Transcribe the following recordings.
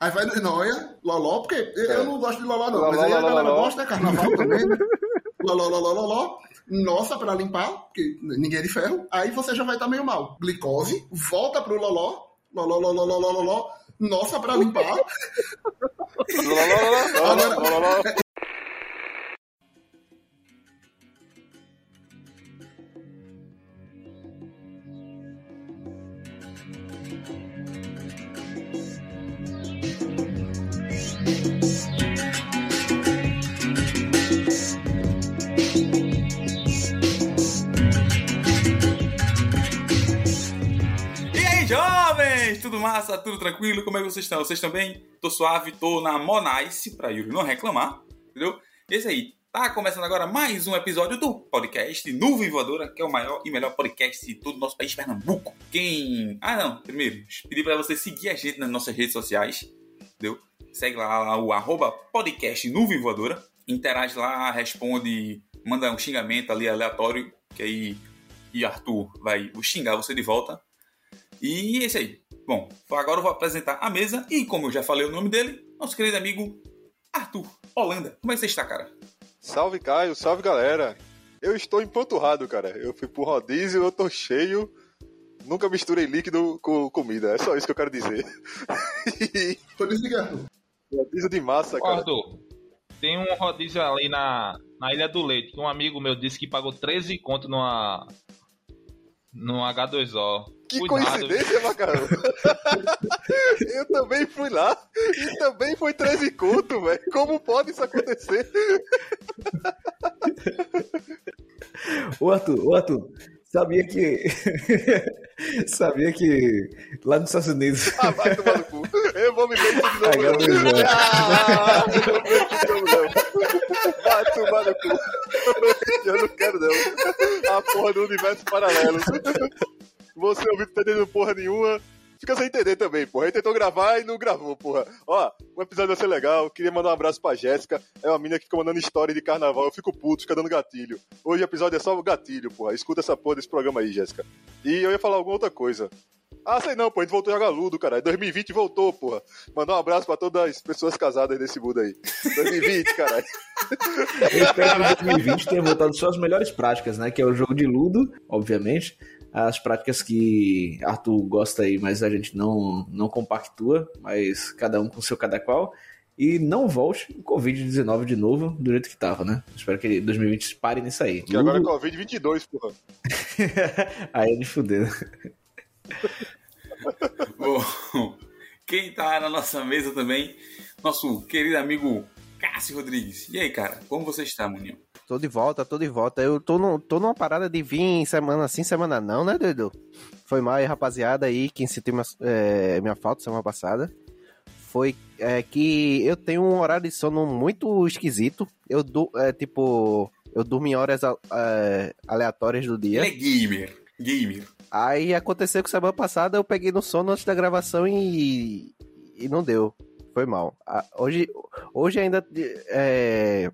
Aí vai no Noia, Loló, porque eu não gosto de Loló, não. Mas aí a galera gosta, é carnaval também, né? Loló, Loló, Loló. Nossa, pra limpar, porque ninguém é de ferro. Aí você já vai estar meio mal. Glicose, volta pro Loló, Loló, Loló, Loló, Loló. Nossa, pra limpar. Agora, Tudo massa? Tudo tranquilo? Como é que vocês estão? Vocês estão bem? Tô suave, tô na Monice, pra Yuri não reclamar, entendeu? Esse aí, tá começando agora mais um episódio do podcast Nuvem Voadora, que é o maior e melhor podcast de todo o nosso país, Pernambuco. Quem... Ah, não, primeiro, pedir pra você seguir a gente nas nossas redes sociais, entendeu? Segue lá o arroba podcast Nuvem Voadora, interage lá, responde, manda um xingamento ali aleatório, que aí e Arthur vai xingar você de volta. E esse aí. Bom, agora eu vou apresentar a mesa e, como eu já falei o nome dele, nosso querido amigo Arthur Holanda. Como é que você está, cara? Salve Caio, salve galera. Eu estou empanturrado, cara. Eu fui pro rodízio, eu tô cheio. Nunca misturei líquido com comida. É só isso que eu quero dizer. Tô desligando. rodízio de massa, Ô, cara. Arthur, tem um rodízio ali na, na Ilha do Leite, que um amigo meu disse que pagou 13 conto numa. No H2O. Que Cuidado, coincidência, macarrão. eu também fui lá e também foi 13 conto, velho. Como pode isso acontecer? Ô Arthur, ô Arthur, sabia que. sabia que lá nos Estados Unidos. Ah, vai tomar no cu. Eu vou me ver de novo. H2O. não. Ah, eu não de novo, não. Vai tomar no cu. Eu não quero, não. A porra do universo paralelo. Você ouviu tá entendendo porra nenhuma. Fica sem entender também, porra. Ele tentou gravar e não gravou, porra. Ó, o episódio vai ser legal. Queria mandar um abraço pra Jéssica. É uma mina que fica mandando história de carnaval. Eu fico puto, fica dando gatilho. Hoje o episódio é só gatilho, porra. Escuta essa porra desse programa aí, Jéssica. E eu ia falar alguma outra coisa. Ah, sei não, pô. A gente voltou a jogar Ludo, cara. 2020 voltou, porra. Mandar um abraço pra todas as pessoas casadas desse mundo aí. 2020, caralho. Eu espero que em 2020 tenha voltado suas melhores práticas, né? Que é o jogo de Ludo, obviamente. As práticas que Arthur gosta aí, mas a gente não, não compactua, mas cada um com seu cada qual. E não volte o Covid-19 de novo do jeito que tava, né? Espero que 2020 pare nisso aí. Que agora é Ludo- Covid-22, porra. aí é de fuder. Bom, quem tá na nossa mesa também, nosso querido amigo Cássio Rodrigues. E aí, cara, como você está, Maninho? Tô de volta, tô de volta. Eu tô, no, tô numa parada de vir semana sim, semana não, né, doido? Foi mal aí, rapaziada, aí, quem sentiu minha, é, minha falta semana passada. Foi é, que eu tenho um horário de sono muito esquisito. Eu, du, é, tipo, eu durmo em horas é, aleatórias do dia. Ele é gamer. Gamer. Aí aconteceu que semana passada eu peguei no sono antes da gravação e, e não deu. Foi mal. Hoje, hoje ainda é,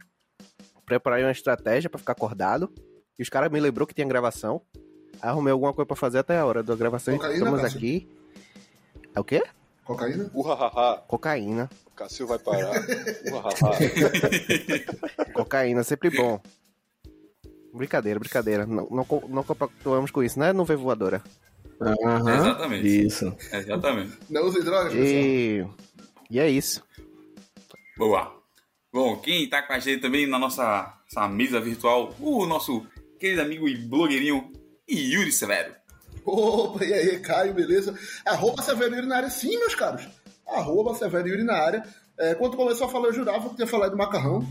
preparei uma estratégia pra ficar acordado. E os caras me lembrou que tinha gravação. Aí Arrumei alguma coisa pra fazer até a hora da gravação. e Cocaína, Estamos Cássio? aqui. É o quê? Cocaína? Uhahaha. Cocaína. O Cássio vai parar. Uhahaha. Cocaína, sempre bom. Brincadeira, brincadeira. Não, não, não compactuamos com isso, né? Não vê voadora. Aham, Exatamente. Isso. Exatamente. Não use drogas, pessoal. E, e é isso. Boa. Bom, quem tá com a gente também na nossa, mesa virtual, o nosso querido amigo e blogueirinho Yuri Severo. Opa, e aí, Caio, beleza? Arroba Severo Yuri na área, sim, meus caros. Arroba Severo Yuri na área. É, quando começou a falar, eu jurava que tinha falado do macarrão.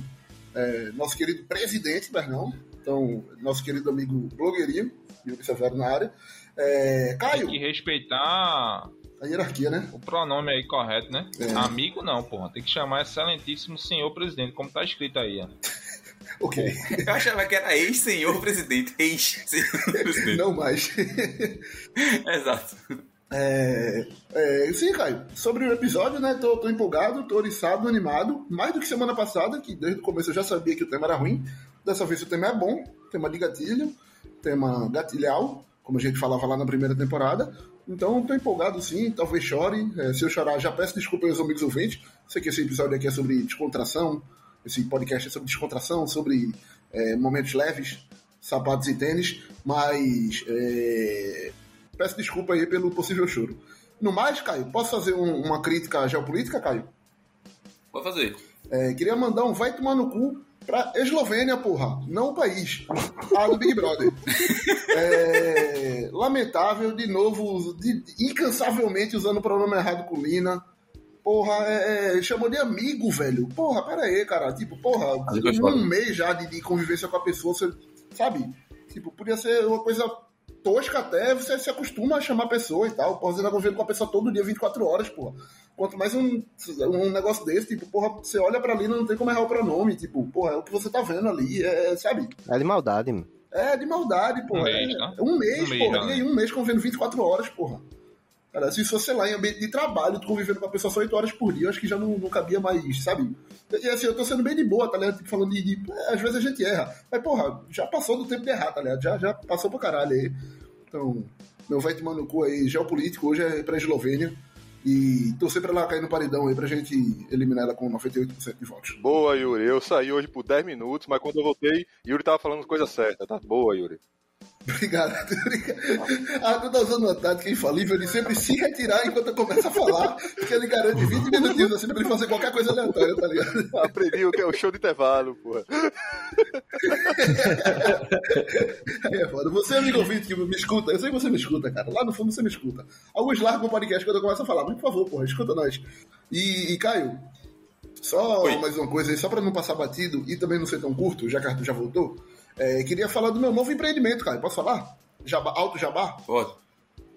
É, nosso querido presidente, Bernão. Então, nosso querido amigo blogueirinho, Yuri Severo na área. É, Caio, Tem que respeitar a hierarquia, né? o pronome aí correto, né? É. Amigo não, porra. Tem que chamar excelentíssimo senhor presidente, como tá escrito aí, ó. Ok. Eu achava que era ex-senhor presidente. Ex-senhor presidente. Não mais. Exato. É, é, sim, Caio. Sobre o episódio, né? Tô, tô empolgado, tô oriçado, animado. Mais do que semana passada, que desde o começo eu já sabia que o tema era ruim. Dessa vez o tema é bom. Tema de gatilho. Tema gatilhal. como a gente falava lá na primeira temporada. Então, tô empolgado sim, talvez chore. É, se eu chorar, já peço desculpa aos amigos ouvintes. Sei que esse episódio aqui é sobre descontração, esse podcast é sobre descontração, sobre é, momentos leves, sapatos e tênis, mas é, peço desculpa aí pelo possível choro. No mais, Caio, posso fazer um- uma crítica geopolítica, Caio? Pode fazer. É, queria mandar um vai tomar no cu pra Eslovênia, porra, não o país. Ah, do Big Brother. É, lamentável, de novo, de- incansavelmente usando o pronome errado com Lina. Porra, é, é, chamou de amigo, velho. Porra, pera aí, cara. Tipo, porra, um mês já de, de convivência com a pessoa, você, sabe? Tipo, podia ser uma coisa tosca até, você se acostuma a chamar pessoa e tal. Porra, você tá convivendo com a pessoa todo dia, 24 horas, porra. Quanto mais um, um negócio desse, tipo, porra, você olha pra ali não tem como errar o pronome. Tipo, porra, é o que você tá vendo ali, é, sabe? É de maldade, mano. É de maldade, porra. Um mês, é, né? um mês, Um mês porra. já. E aí, um mês convivendo 24 horas, porra. Cara, se fosse, lá, em ambiente de trabalho, tu convivendo com a pessoa só 8 horas por dia, eu acho que já não, não cabia mais, sabe? E assim, eu tô sendo bem de boa, tá ligado? Tipo, falando de. de- é, às vezes a gente erra. Mas, porra, já passou do tempo de errar, tá ligado? Já, já passou pra caralho aí. Então, meu vai tomando no cu aí, geopolítico, hoje é pra Eslovênia. E torcer pra ela cair no paredão aí pra gente eliminar ela com 98% de votos. Boa, Yuri. Eu saí hoje por 10 minutos, mas quando eu voltei, Yuri tava falando coisa certa, tá? Boa, Yuri. Obrigado. obrigado. Ah, tu tá usando uma tática infalível de sempre se retirar enquanto eu começo a falar, porque ele garante 20 minutinhos assim pra ele fazer qualquer coisa aleatória, tá ligado? Aprendi o que é o show de intervalo, porra. Aí é foda. Você, amigo ouvinte, que me escuta, eu sei que você me escuta, cara. Lá no fundo você me escuta. Alguns largam o podcast quando eu começo a falar, mas por favor, porra, escuta nós. E, e Caio, só Oi. mais uma coisa aí, só pra não passar batido e também não ser tão curto, já que Arthur já voltou, é, queria falar do meu novo empreendimento, Caio. Posso falar? Jabá, Alto Jabá? Pode.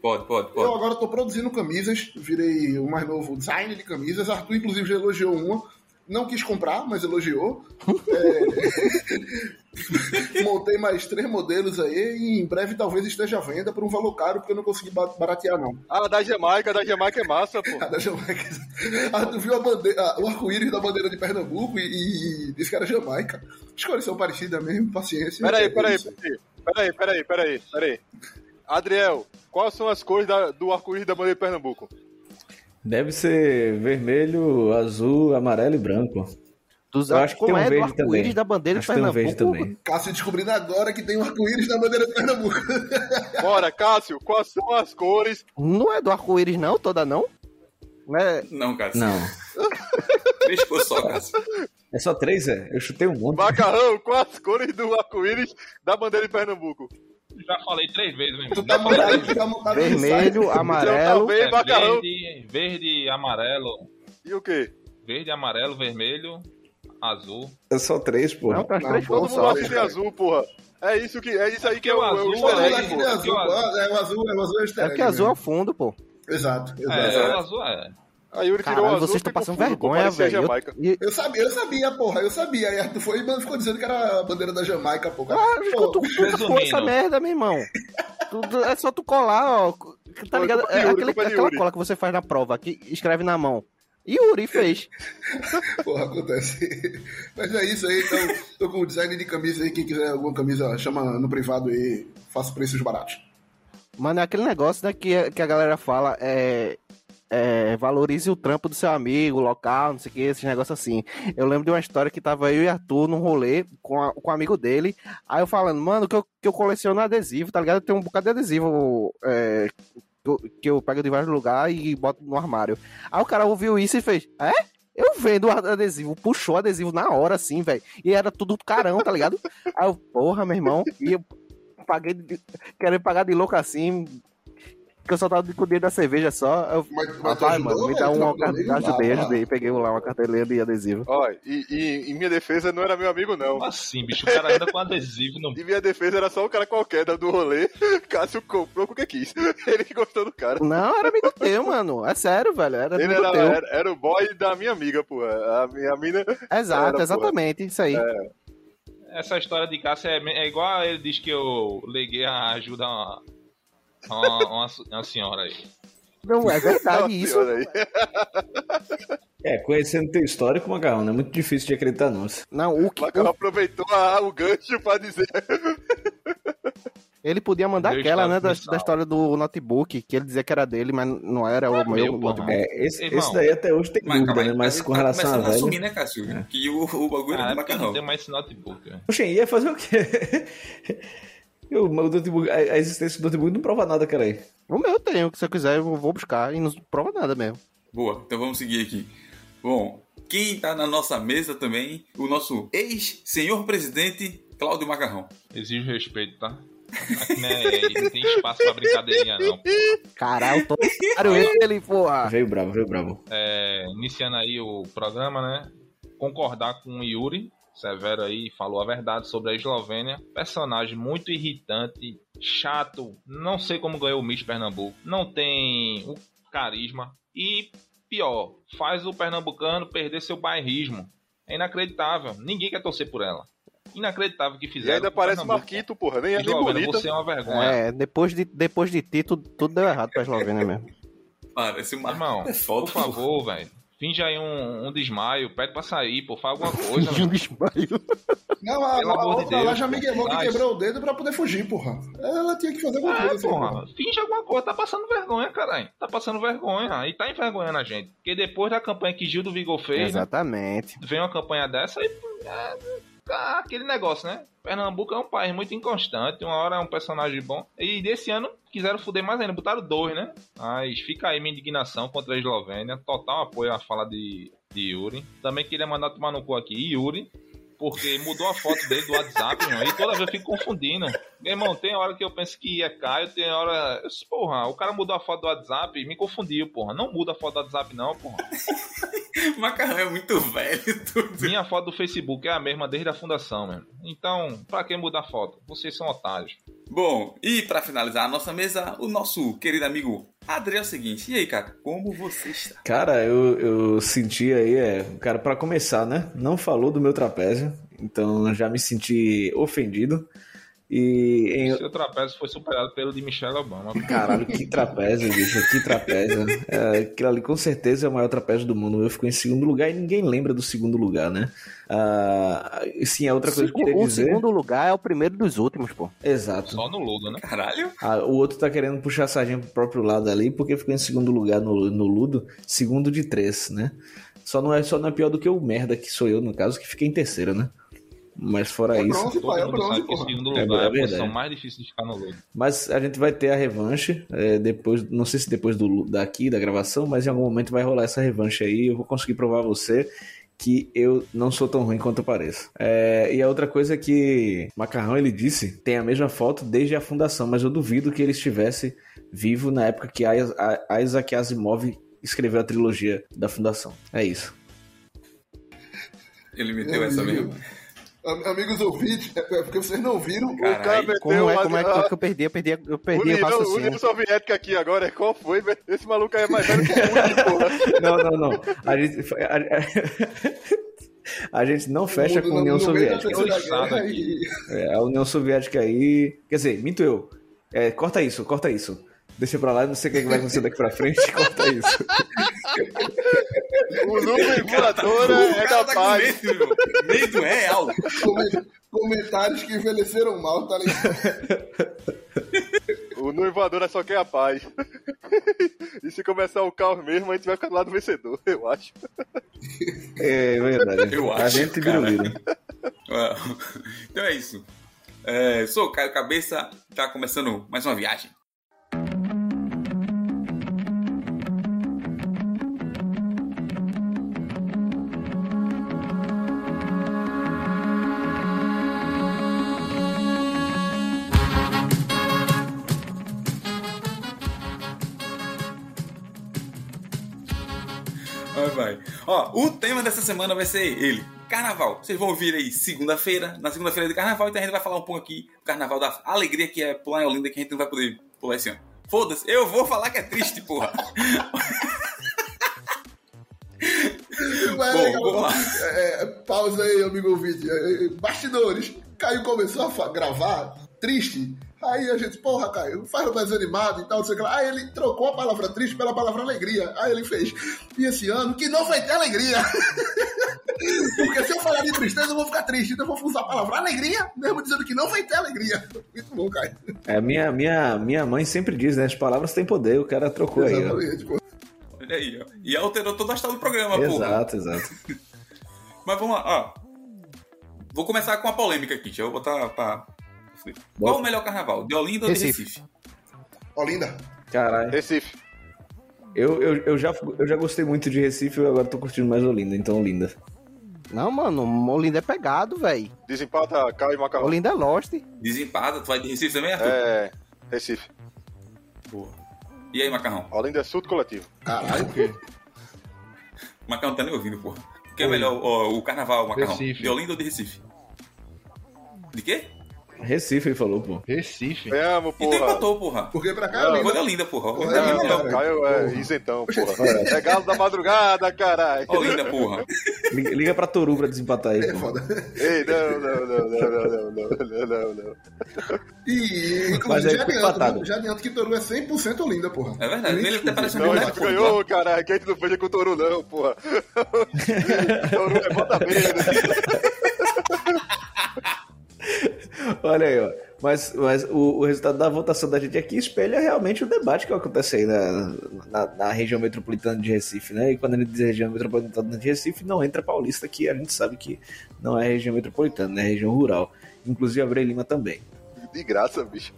Pode, pode, Eu pode. agora tô produzindo camisas, virei o mais novo design de camisas. Arthur, inclusive, já elogiou uma. Não quis comprar, mas elogiou. É, Montei mais três modelos aí e em breve talvez esteja à venda por um valor caro, porque eu não consegui ba- baratear, não. Ah, da Jamaica, da Jamaica é massa, pô. A da Jamaica. Arthur viu a bandeira, a- o arco-íris da bandeira de Pernambuco e, e disse que era Jamaica. As cores são parecidas mesmo, paciência. Peraí, É peraí, peraí. Peraí, peraí, peraí, peraí. Adriel, quais são as cores da- do arco-íris da bandeira de Pernambuco? Deve ser vermelho, azul, amarelo e branco. Dos, Eu acho que como tem um é do verde arco-íris também. da bandeira de Acho que tem um verde Pernambuco? também. Cássio descobrindo agora que tem um arco-íris na bandeira de Pernambuco. Bora, Cássio, quais são as cores? Não é do arco-íris, não? Toda não? Não é- Não, cara. Não. Três cores só, cara. É só três, é? Eu chutei um monte. Macarrão, quais as cores do arco-íris da bandeira de Pernambuco? Já falei três vezes, meu Tu irmão. tá montado, tá montado Vermelho, site. amarelo. Também, É verde, verde, amarelo. E o quê? Verde, amarelo, vermelho, azul. É só três, pô. Não, tá três todo mundo só. acha que tem azul, porra. É isso que é isso aí que é o, é o Azul, easter Pô, egg, aquele pô. azul, é o azul, é o azul é o easter É porque azul é mesmo. o fundo, pô. Exato, exato. É, o azul é. A Yuri tirou o Caralho, azul vocês estão passando vergonha, velho. Eu- Eu sabia, eu sabia, porra, eu sabia. Aí Arthur foi e ficou dizendo que era a bandeira da Jamaica, pô. Cara. Claro, Pô, tu, tu, ficou Resumindo. essa merda, meu irmão. Tu- tu- é só tu colar, ó. Tá ligado? É Yuri, aquele, aquela Yuri. cola que você faz na prova, que escreve na mão. E Yuri fez. Porra, acontece. Mas é isso aí, então. Tô com o design de camisa aí. Quem quiser alguma camisa, chama no privado aí. Faço preços baratos. Mano, é aquele negócio, né, que, que a galera fala, é, é, valorize o trampo do seu amigo, local, não sei o que, esses negócios assim. Eu lembro de uma história que tava eu e Arthur num rolê com, a- com um amigo dele, aí eu falando, mano, que eu, que eu coleciono adesivo, tá ligado? Tem um bocado de adesivo é, que eu- pego de vários lugares e boto no armário. Aí o cara ouviu isso e fez, é? Eu vendo o adesivo, puxou o adesivo na hora, assim, velho. E era tudo carão, tá ligado? Aí eu, porra, meu irmão. E eu paguei, de, querendo pagar de louco assim. Que eu só tava com o dedo da cerveja só. Eu, Mas, mas rapaz, ajudou, mano, me dá uma mesmo? Ajudei, Ah, ajudei. Peguei lá uma carteirinha de adesivo. Olha, e, e em minha defesa não era meu amigo, não. Como assim, bicho? O cara anda com adesivo no. Em minha defesa era só um cara qualquer da- do rolê. Cássio comprou porque quis. Ele que gostou do cara. Não, era amigo teu, mano. É sério, velho. Era Ele amigo era, teu. era, era o boy da minha amiga, pô. A minha mina. Exato, era, exatamente. Isso aí. Essa história de Cássio é, é igual ele diz que eu liguei a ajuda a uma, uma, uma, uma senhora aí. Não, é verdade Nossa isso. aí. É, conhecendo teu histórico, Macarrão, não é muito difícil de acreditar, não. Não, o que. Macarrão aproveitou a- o gancho pra dizer. Ele podia mandar Meu aquela, né, da, da história do notebook, que ele dizia que era dele, mas não era o É meu, notebook. É, esse, Irmão. esse daí até hoje tem Mas, dúvida, né? Mas ele com tá relação a velha... assumir, né, Cássio? Que o, o bagulho era Ah, do é não macarrão. tem mais esse notebook. né? Poxa, ia fazer o quê? Eu, o notebook, a, a existência do notebook não prova nada, cara aí. O meu eu tenho, que se eu quiser eu vou buscar e não prova nada mesmo. Boa, então vamos seguir aqui. Bom, quem tá na nossa mesa também, o nosso ex-senhor presidente Cláudio Macarrão. Exige respeito, tá? Aqui não, é, não tem espaço pra brincadeirinha, não. Caralho, tô claro ele, porra. Veio bravo, veio bravo. É, iniciando aí o programa, né? Concordar com o Yuri Severo aí, falou a verdade sobre a Eslovênia. Personagem muito irritante, chato, não sei como ganhou o Miss Pernambuco. Não tem o carisma. E pior, faz o pernambucano perder seu bairrismo. É inacreditável. Ninguém quer torcer por ela. Inacreditável que E fizeram. ainda com parece. Marquito, porra. Nem é nem bonita. você é uma vergonha. É, depois de, depois de ti, tudo, tudo deu errado pra Eslovênia mesmo. Parece uma. Irmão, é foda, por favor, velho. Finge aí um, um desmaio, pede pra sair, pô, faz alguma coisa, De um desmaio. Não, a, Pelo a amor de outra lá já miguelou que faz. quebrou o dedo pra poder fugir, porra. Ela tinha que fazer alguma É, coisa assim. porra, finge alguma coisa, tá passando vergonha, caralho. Tá passando vergonha, e tá envergonhando a gente. Porque depois da campanha que Gil do Vigor fez, né, Exatamente. vem uma campanha dessa e é, aquele negócio, né? Pernambuco é um país muito inconstante, uma hora é um personagem bom. E desse ano quiseram fuder mais ainda, botaram dois, né? Mas fica aí minha indignação contra a Eslovênia, total apoio à fala de, de Yuri. Também queria mandar tomar no cu aqui, Yuri. Porque mudou a foto dele do WhatsApp, irmão, e toda vez eu fico confundindo. Meu irmão, tem hora que eu penso que é Caio, tem hora. Porra, o cara mudou a foto do WhatsApp e me confundiu, porra. Não muda a foto do WhatsApp, não, porra. O macarrão é muito velho. Tudo. Minha foto do Facebook é a mesma desde a fundação, mesmo. Então, pra que mudar a foto? Vocês são otários. Bom, e pra finalizar a nossa mesa, o nosso querido amigo Adriel é o seguinte. E aí, cara, como você está? Cara, eu, eu senti aí, é, cara, pra começar, né? Não falou do meu trapézio, então já me senti ofendido. E em, Seu trapézio foi superado pelo de Michelle Obama. Caralho, que trapézio, bicho, que trapézio. É, aquilo ali com certeza é o maior trapézio do mundo. Eu fico em segundo lugar e ninguém lembra do segundo lugar, né? Ah, sim, a outra coisa que eu queria o dizer. segundo lugar é o primeiro dos últimos, pô. Exato. Só no Ludo, né? Caralho. Ah, o outro tá querendo puxar a sardinha pro próprio lado ali, porque ficou em segundo lugar no, no Ludo, segundo de três, né? Só não, é, só não é pior do que o merda, que sou eu, no caso, que fiquei em terceiro, né? Mas fora É isso. bronze, Todo pai, é bronze, porra. segundo É lugar é, a verdade. posição mais difícil de ficar no Ludo. Mas a gente vai ter a revanche é, depois, não sei se depois do, daqui, da gravação, mas em algum momento vai rolar essa revanche aí. Eu vou conseguir provar a você que eu não sou tão ruim quanto eu pareço. É, e a outra coisa é que Macarrão ele disse tem a mesma foto desde a fundação, mas eu duvido que ele estivesse vivo na época que Is- a- Isaac Asimov escreveu a trilogia da fundação. É isso. Ele meteu essa mesmo. Am- Amigos ouvintes, é é porque vocês não viram. O cara meteu Como é, uma- como é que, eu perdi? Eu perdi, eu O perdi o União, raciocínio. União Soviética aqui agora, qual foi? Esse maluco aí é mais velho que o. Não, não, não. A gente, a, a- a gente não fecha com a União Soviética. Aqui. e- É, a União Soviética aí. Quer dizer, minto eu. É, corta isso, corta isso. Deixa pra lá, não sei o que vai acontecer daqui pra frente, corta isso. O nuvem voadora o é da tá paz. medo, medo real. Come- Comentários que envelheceram mal, tá ligado? O nuvem voadora só quer a paz. E se começar o caos mesmo, a gente vai ficar do lado do vencedor, eu acho. É verdade. Eu a acho, gente vira Então é isso. É, sou o Caio Cabeça, tá começando mais uma viagem. O tema dessa semana vai ser ele. Carnaval. Vocês vão ouvir aí segunda-feira, na segunda-feira de carnaval, então a gente vai falar um pouco aqui do carnaval da alegria que é pular em Olinda, que a gente não vai poder pular esse ano. Foda-se, eu vou falar que é triste, porra. Mas, Bom, legal, vamos lá. é, pausa aí, amigo ouvinte. É, é, Bastidores. Caio começou a gravar, triste. Aí a gente, porra, Caio, faz mais animado e tal, não sei o que lá. Aí ele trocou a palavra triste pela palavra alegria. Aí ele fez. E esse ano, que não vai ter alegria. Porque se eu falar de tristeza, eu vou ficar triste. Então eu vou usar a palavra alegria, mesmo dizendo que não vai ter alegria. Muito bom, Caio. É, minha, minha, minha mãe sempre diz, né? As palavras têm poder, o cara trocou aí, ó. Exatamente, pô. Olha aí, ó. E alterou toda a história do programa, porra. Exato, exato. Mas vamos lá, ó. Vou começar com a polêmica aqui, deixa eu botar pra. Qual o melhor carnaval? De Olinda ou de Recife. Recife? Olinda. Caralho. Recife. Eu, eu, eu, já, eu já gostei muito de Recife e agora tô curtindo mais Olinda, então Olinda. Não, mano, Olinda é pegado, velho. Desempata Caio e Macarrão. Olinda é Lost. Desempata, tu vai de Recife também, Arthur? É, Recife. Boa. E aí, Macarrão? Olinda é surto coletivo. Caralho, o quê? Macarrão tá nem ouvindo, porra. O que é melhor, ó, o carnaval, Macarrão? Recife. De Olinda ou de Recife? De quê? Recife, ele falou, pô. Recife. Ganhamos, Então porra. empatou, porra. Porque pra cá é Olinda. Olinda, porra. Porra, Olinda é é, melhor. Não, Caio é isentão, porra. É galo da madrugada, caralho. Olinda, porra. Liga, liga pra Toru pra desempatar aí, É pô. foda. Ei, não, não, não, não, não, não, não, não, não, não. E, Mas inclusive, já adianto, né? já adianto que Toru é 100% Olinda, porra. É verdade, ele até parece um Não, a gente porra. ganhou, caralho. Que a gente não fez com o Toru, não, porra. Toru é bota merda. Olha aí, ó. Mas, mas o, o resultado da votação da gente aqui espelha realmente o debate que acontece aí na, na, na região metropolitana de Recife, né? E quando a gente diz região metropolitana de Recife, não entra paulista, que a gente sabe que não é região metropolitana, né? É região rural. Inclusive Abreu Lima também. De graça, bicho.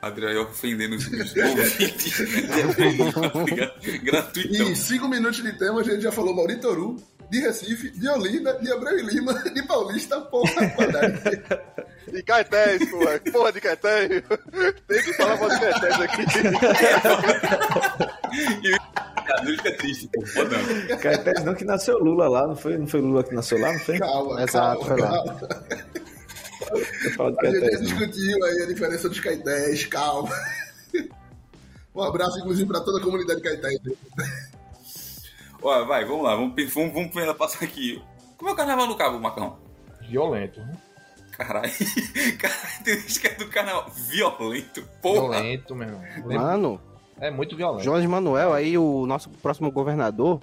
Adriano ofendendo os ouvintes. Gratuitão. Em 5 minutos de tema, a gente já falou Mauri Toru, de Recife, de Olinda, de Abreu e Lima, de Paulista, porra, quadrado. E Caetés, porra. Porra de Caetés. Tem que falar mal de Caetés aqui. Ele fica triste, pô. Caetés não que nasceu Lula lá, não foi, não foi Lula que nasceu lá, não foi? Calma, Exato, calma, foi lá. calma. Eu falo de A gente Caetés, não. discutiu aí a diferença dos Caetés, calma. Um abraço, inclusive, pra toda a comunidade Caetés. Ó, vai, vamos lá. Vamos, vamos, vamos primeiro passar aqui. Como é o carnaval no Cabo, Macão? Violento. né? Caralho. Caralho, tem gente que é do canal violento. Porra. Violento, meu irmão. Mano, É muito violento. Jones Manuel, aí o nosso próximo governador,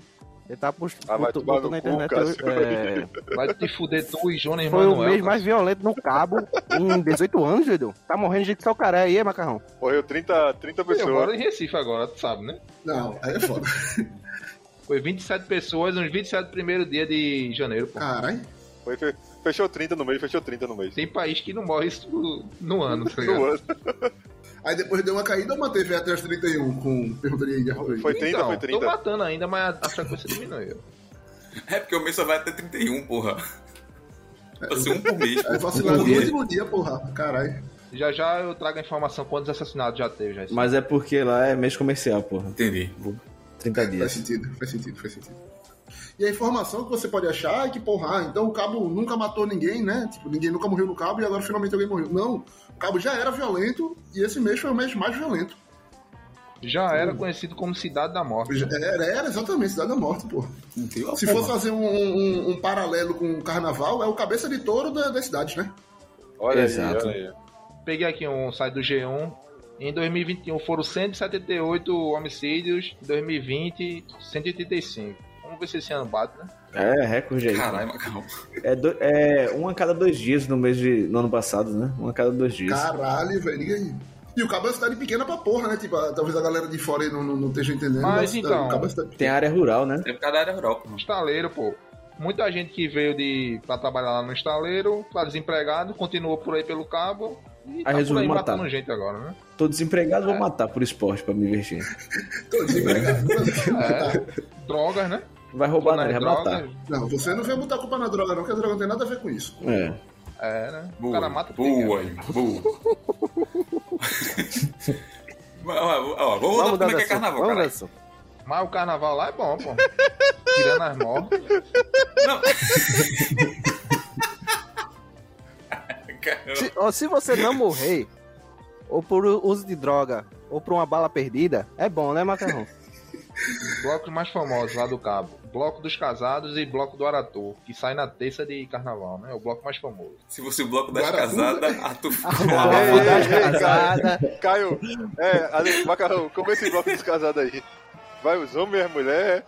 ele tá post... Ah, vai botou, na cu, internet. Cássio. é, Vai te fuder tu e Jonas foi Manuel. o mês cara. mais violento no cabo em 18 anos, Dudu. Tá morrendo de gente só caré aí, macarrão? Morreu 30, 30 Eu moro pessoas. em Recife agora, tu sabe, né? Não, aí é foda. Foi 27 pessoas nos 27 primeiro dia de janeiro, pô. Caralho. Foi, fe- fechou 30 no mês, fechou 30 no mês. Tem país que não morre isso no ano, tá ligado? No ano. Aí depois deu uma caída ou manteve até os 31 com perguntaria de Arthur? Foi 30, então, foi tô 30. matando ainda, mas a frequência diminuiu. É porque o mês só vai até 31, porra. Vai ser um por mês. Vacilaram Um no último dia, porra. Caralho. Já já eu trago a informação quantos assassinatos já teve já. Mas é porque lá é mês comercial, porra. Entendi. 30 Faz dias. sentido, faz sentido, faz sentido. E a informação que você pode achar é que, porra, ah, então o cabo nunca matou ninguém, né? Tipo, ninguém nunca morreu no cabo e agora finalmente alguém morreu. Não, o cabo já era violento e esse mês foi o mês mais violento. Já era conhecido como Cidade da Morte. Já Era, era exatamente, Cidade da Morte, porra. Entendeu? Se fosse fazer um, um- um paralelo com o carnaval, é o cabeça de touro da, das cidades, né? Olha Exato. aí, olha aí. Peguei aqui um site do G1. Em 2021 foram 178 homicídios. Em 2020, 185. Vamos ver se esse ano bate, né? É, recorde aí. Caralho, Macau. É, do- é um a cada dois dias no mês de. no ano passado, né? Um a cada dois dias. Caralho, velho, liga aí. E o cabo é uma cidade pequena pra porra, né? Tipo, talvez a galera de fora aí não, não, não esteja entendendo. Mas a cidade- então, o cabo é uma cidade Tem área rural, né? É por causa da área rural, porra. Estaleiro, pô. Muita gente que veio de pra trabalhar lá no estaleiro, tá desempregado, continuou por aí pelo cabo. E tá por resolveu aí matar. gente agora, né? Tô desempregado, vou matar por esporte pra me divertir. Tô desempregado. É, drogas, né? Vai roubar, Nas né? Vai matar. Não, você não veio botar a culpa na droga, não, que a droga não tem nada a ver com isso. É. É, né? O Boa, cara mata boa, boa. Ó, ó, vamos voltar como é que é assunto, carnaval, cara. Mas o carnaval lá é bom, pô. Tirando as mortes. Não. Se, ó, se você não morrer, ou por uso de droga, ou por uma bala perdida, é bom, né, macarrão? Blocos mais famosos lá do Cabo. Bloco dos Casados e Bloco do Arator, que sai na terça de carnaval, né? É o bloco mais famoso. Se fosse o bloco das casadas, a tu Ei, ei, das cara. casadas. Caio, é, ali, Macarrão, como esse bloco dos casados aí? Vai os homens e as mulheres,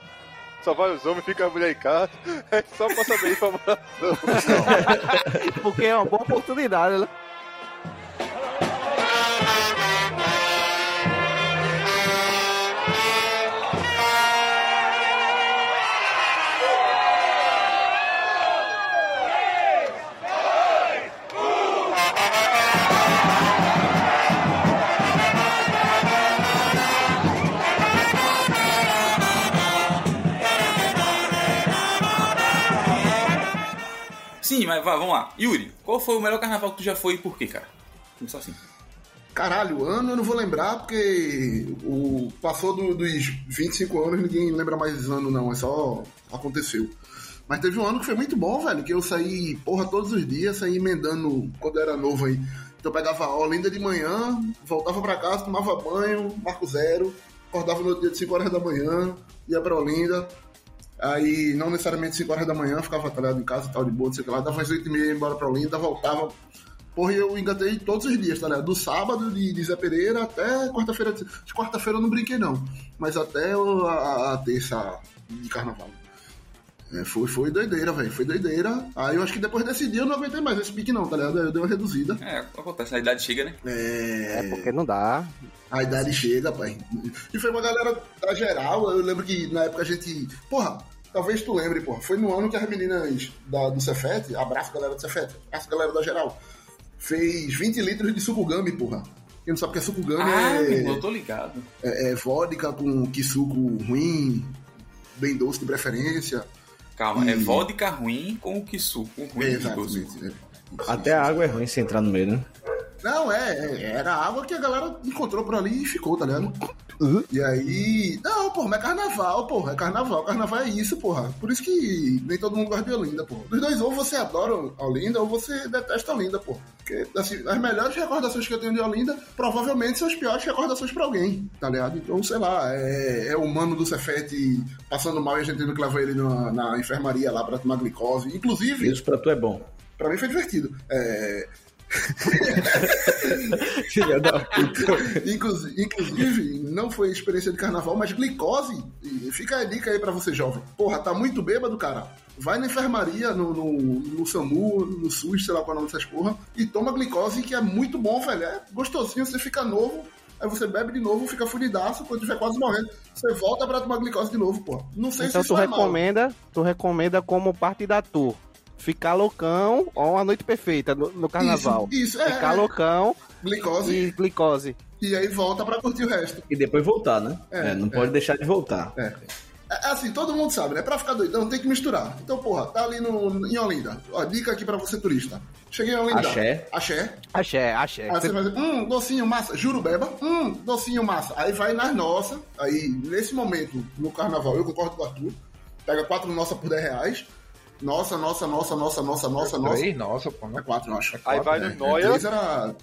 Só vai os homens, fica a mulher em casa. É só pra saber informação. Porque é uma boa oportunidade, né? Mas vá, vamos lá. Yuri, qual foi o melhor carnaval que tu já foi e por quê, cara? Começar assim. Caralho, ano eu não vou lembrar porque o passou do- dos 25 anos, ninguém lembra mais ano não, é só aconteceu. Mas teve um ano que foi muito bom, velho, que eu saí, porra, todos os dias, saí emendando quando eu era novo aí. Então eu pegava a Olinda de manhã, voltava pra casa, tomava banho, marco zero, acordava no dia de 5 horas da manhã, ia pra Olinda. Aí, não necessariamente 5 horas da manhã, ficava atrás em casa, tal, de boa, não sei o que lá, dava às 8 e meia, ia embora pra Olinda, voltava, Porra, eu engatei todos os dias, tá ligado? Do sábado de, de Zé Pereira até quarta-feira. De de quarta-feira eu não brinquei, não. Mas até o- a, a terça de carnaval. É, foi, foi doideira, velho. Foi doideira. Aí eu acho que depois desse dia eu não aguentei mais esse pique, não, tá ligado? Aí eu dei uma reduzida. É, acontece, a idade chega, né? É. É porque não dá. A idade chega, pai. E foi uma galera da geral. Eu lembro que na época a gente. Porra, talvez tu lembre, porra. Foi no ano que as meninas da, do Cefete, abraço galera do Cefete, abraço galera da geral, fez 20 litros de suco gummy, porra. Quem não sabe o que é suco gummy Ah, é, eu tô ligado. é, é vodka com que suco ruim, bem doce de preferência. Calma, é E- vodka ruim com o que suco ruim doce. Exatamente. é. Até a água é ruim se entrar no meio, né? Não, é, é, era água que a galera encontrou por ali e ficou, tá ligado? E aí. Não, porra, mas é carnaval, porra. É carnaval. Carnaval é isso, porra. Por isso que nem todo mundo gosta de Olinda, porra. Dos dois, ou você adora Olinda ou você detesta Olinda, porra. Porque, assim, as melhores recordações que eu tenho de Olinda provavelmente são as piores recordações pra alguém, tá ligado? Então, sei lá, é, é o mano do Cefete passando mal e a gente tendo que levar ele na, na enfermaria lá pra tomar glicose. Inclusive, Isso pra tu é bom. pra mim foi divertido. É, Filha da puta. Inclusive, não foi experiência de carnaval, mas glicose. E fica a dica aí pra você, jovem. Porra, tá muito bêbado, cara. Vai na enfermaria, no, no, no SAMU, no SUS, sei lá qual é o nome dessas porra, e toma glicose, que é muito bom, velho. É gostosinho, você fica novo, aí você bebe de novo, fica fudidaço, quando tiver quase morrendo, você volta pra tomar glicose de novo, pô. Não sei Então se tu isso é mal. recomenda, tu recomenda como parte da tour. Ficar loucão ou uma noite perfeita no, no carnaval. Isso, isso, é, Ficar é. loucão Glicose, e glicose. e aí volta pra curtir o resto. E depois voltar, né? É, É, não pode deixar de voltar. É. É, assim, todo mundo sabe, né? Pra ficar doidão tem que misturar. Então, porra, tá ali no, em Olinda. Ó, dica aqui pra você, turista. Cheguei em Olinda. Axé. Axé. Axé, axé. Aí você vai dizer, hum, docinho massa. Jurubeba, hum, docinho massa. Aí vai nas nossas. Aí, nesse momento, no carnaval, eu concordo com o Arthur. Pega quatro nossas por 10 reais. Nossa, nossa, nossa, nossa, nossa, nossa, nossa. Três, nossa, pô. É Né? quatro, eu acho. Aí vai no É, Noia. Três era.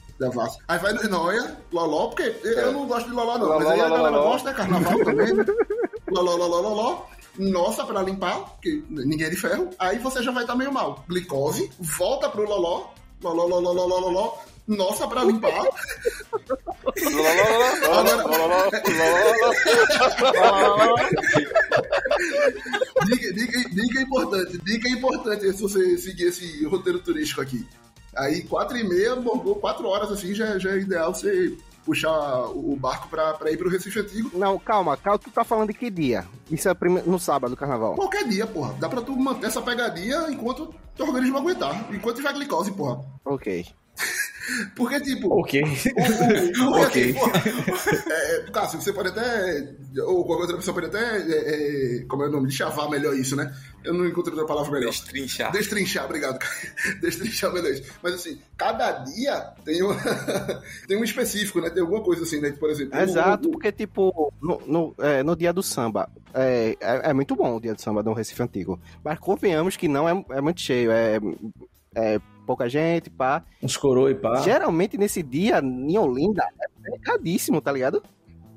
Aí vai no Noia, Loló, porque eu não gosto de Loló, não. Loló, mas aí a galera loló. gosta, é carnaval também. né? Loló, loló, loló. Nossa, pra limpar, porque ninguém é de ferro. Aí você já vai estar meio mal. Glicose, volta pro Loló. Loló, loló, loló, loló. Nossa, pra limpar. Dica, dica, dica importante, dica importante se você seguir esse roteiro turístico aqui. Aí, quatro e meia, morgou quatro horas assim, já, já é ideal você puxar o barco pra, pra ir pro Recife Antigo. Não, calma, calma, tu tá falando de que dia? Isso é prime- no sábado do carnaval. Qualquer dia, porra. Dá pra tu manter essa pegadinha enquanto teu organismo aguentar. Enquanto tiver glicose, porra. Ok. Porque, tipo, Ok. O- o- o- Ok. porra, é, é, Cássio, você pode até. Ou qualquer outra pessoa pode até. é, é, como é o nome? Chavar melhor isso, né? Eu não encontrei outra palavra melhor. Destrinchar. Destrinchar, obrigado. Destrinchar melhor isso. Mas assim, cada dia tem um, tem um específico, né? Tem alguma coisa assim, né? Por exemplo. Exato, o- porque, tipo, no, no, é, no dia do samba, é, é, é muito bom o dia do samba do Recife Antigo. Mas convenhamos que não é, é muito cheio, é, é pouca gente, pá. Uns coroa e pá. Geralmente nesse dia, em Olinda, é pecadíssimo, tá ligado?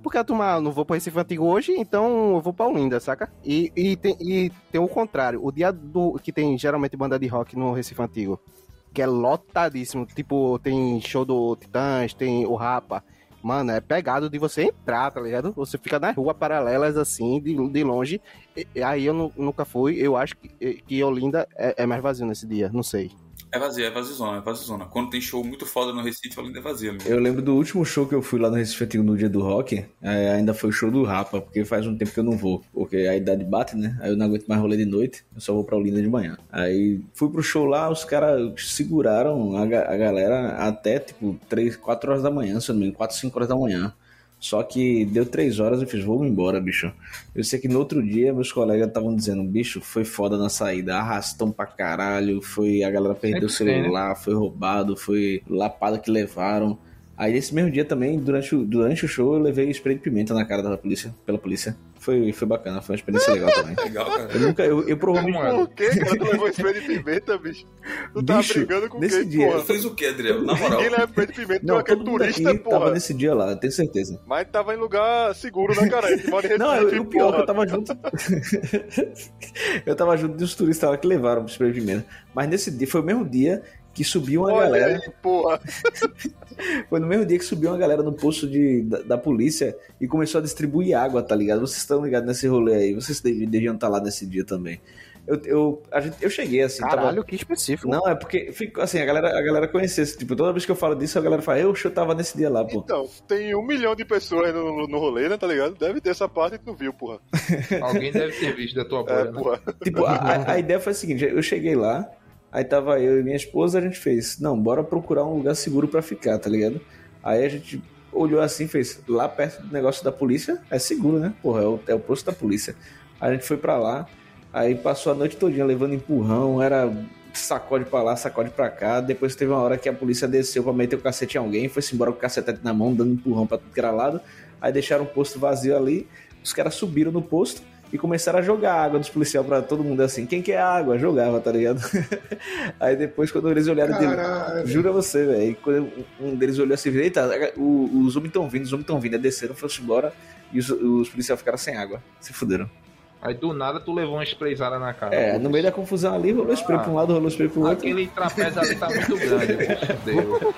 Porque a turma, não vou pro Recife Antigo hoje, então eu vou pra Olinda, saca? E, e, tem, e tem o contrário, o dia do que tem geralmente banda de rock no Recife Antigo, que é lotadíssimo. Tipo, tem show do Titãs, tem o Rapa. Mano, é pegado de você entrar, tá ligado? Você fica nas ruas paralelas assim, de, de longe. E aí eu nu- nunca fui. Eu acho que, que Olinda é, é mais vazio nesse dia, não sei. É vazio, é vaziozona, é vaziozona. Quando tem show muito foda no Recife, Olinda é vazia mesmo. Eu lembro do último show que eu fui lá no Recife Antigo no dia do rock, ainda foi o show do Rapa, porque faz um tempo que eu não vou, porque a idade bate, né? Aí eu não aguento mais rolê de noite, eu só vou pra Olinda de manhã. Aí fui pro show lá, os caras seguraram a, a galera até tipo 3, 4 horas da manhã, se eu não me engano, 4, 5 horas da manhã. Só que deu 3 horas e fiz, vou embora, bicho. Eu sei que no outro dia meus colegas estavam dizendo, bicho, foi foda na saída, arrastão pra caralho, foi a galera perdeu o tem, né? celular, foi roubado, foi lapada que levaram. Aí nesse mesmo dia também, durante o, durante o show, eu levei spray de pimenta na cara da polícia, pela polícia. Foi, foi bacana, foi uma experiência legal também. Legal, cara. Eu nunca, eu, eu provavelmente. É? Por que, cara? Tu levou spray de pimenta, bicho? Tu tava Bicho, brigando com nesse quem, dia- Tu porra? fez o que, Adriel? Na moral. Ninguém leva spray de pimenta, tu é Não, todo mundo turista, aqui tava porra. nesse dia lá, tenho certeza. Mas tava em lugar seguro, né, cara? Em Não, eu, o pior é que porra. eu tava junto. eu tava junto dos turistas lá que levaram spray de pimenta. Mas nesse dia, foi o mesmo dia que subiu uma Olha galera. aí, porra. Foi no mesmo dia que subiu uma galera no posto de, da, da polícia e começou a distribuir água, tá ligado? Vocês estão ligados nesse rolê aí, vocês dev- deviam estar lá nesse dia também. Eu, eu, a gente, eu cheguei assim, tava- Caralho, que específico. Não, é porque ficou assim, a galera, a galera conhecia, tipo, toda vez que eu falo disso, a galera fala, eu, eu tava nesse dia lá, pô. Então, tem um milhão de pessoas no, no rolê, né, tá ligado? Deve ter essa parte que tu viu, porra. Alguém deve ter visto da tua É, né? porra. Tipo, a, a- a ideia foi a seguinte: eu cheguei lá, aí tava eu e minha esposa, a gente fez, não, bora procurar um lugar seguro pra ficar, tá ligado? Aí a gente olhou assim, fez, lá perto do negócio da polícia, é seguro, né? Porra, é o, é o posto da polícia. A gente foi pra lá, aí passou a noite todinha levando empurrão, era sacode pra lá, sacode pra cá. Depois teve uma hora que a polícia desceu pra meter o cacete em alguém, foi-se embora com o cacetete na mão, dando empurrão pra tudo que era lado. Aí deixaram o posto vazio ali, os caras subiram no posto e começaram a jogar água dos policiais pra todo mundo assim. Quem quer água? Jogava, tá ligado? Aí depois, quando eles olharam dele, Caralho. jura você, velho. aí Quando um deles olhou assim, eita, os homens estão vindo, os homens estão vindo. Aí desceram, foram embora e os, os policiais ficaram sem água. Se fuderam. Aí do nada tu levou uma sprayzada na cara. É, no meio da confusão ali, rolou spray pra um lado, rolou spray pro outro. Aquele trapézio ali tá muito grande.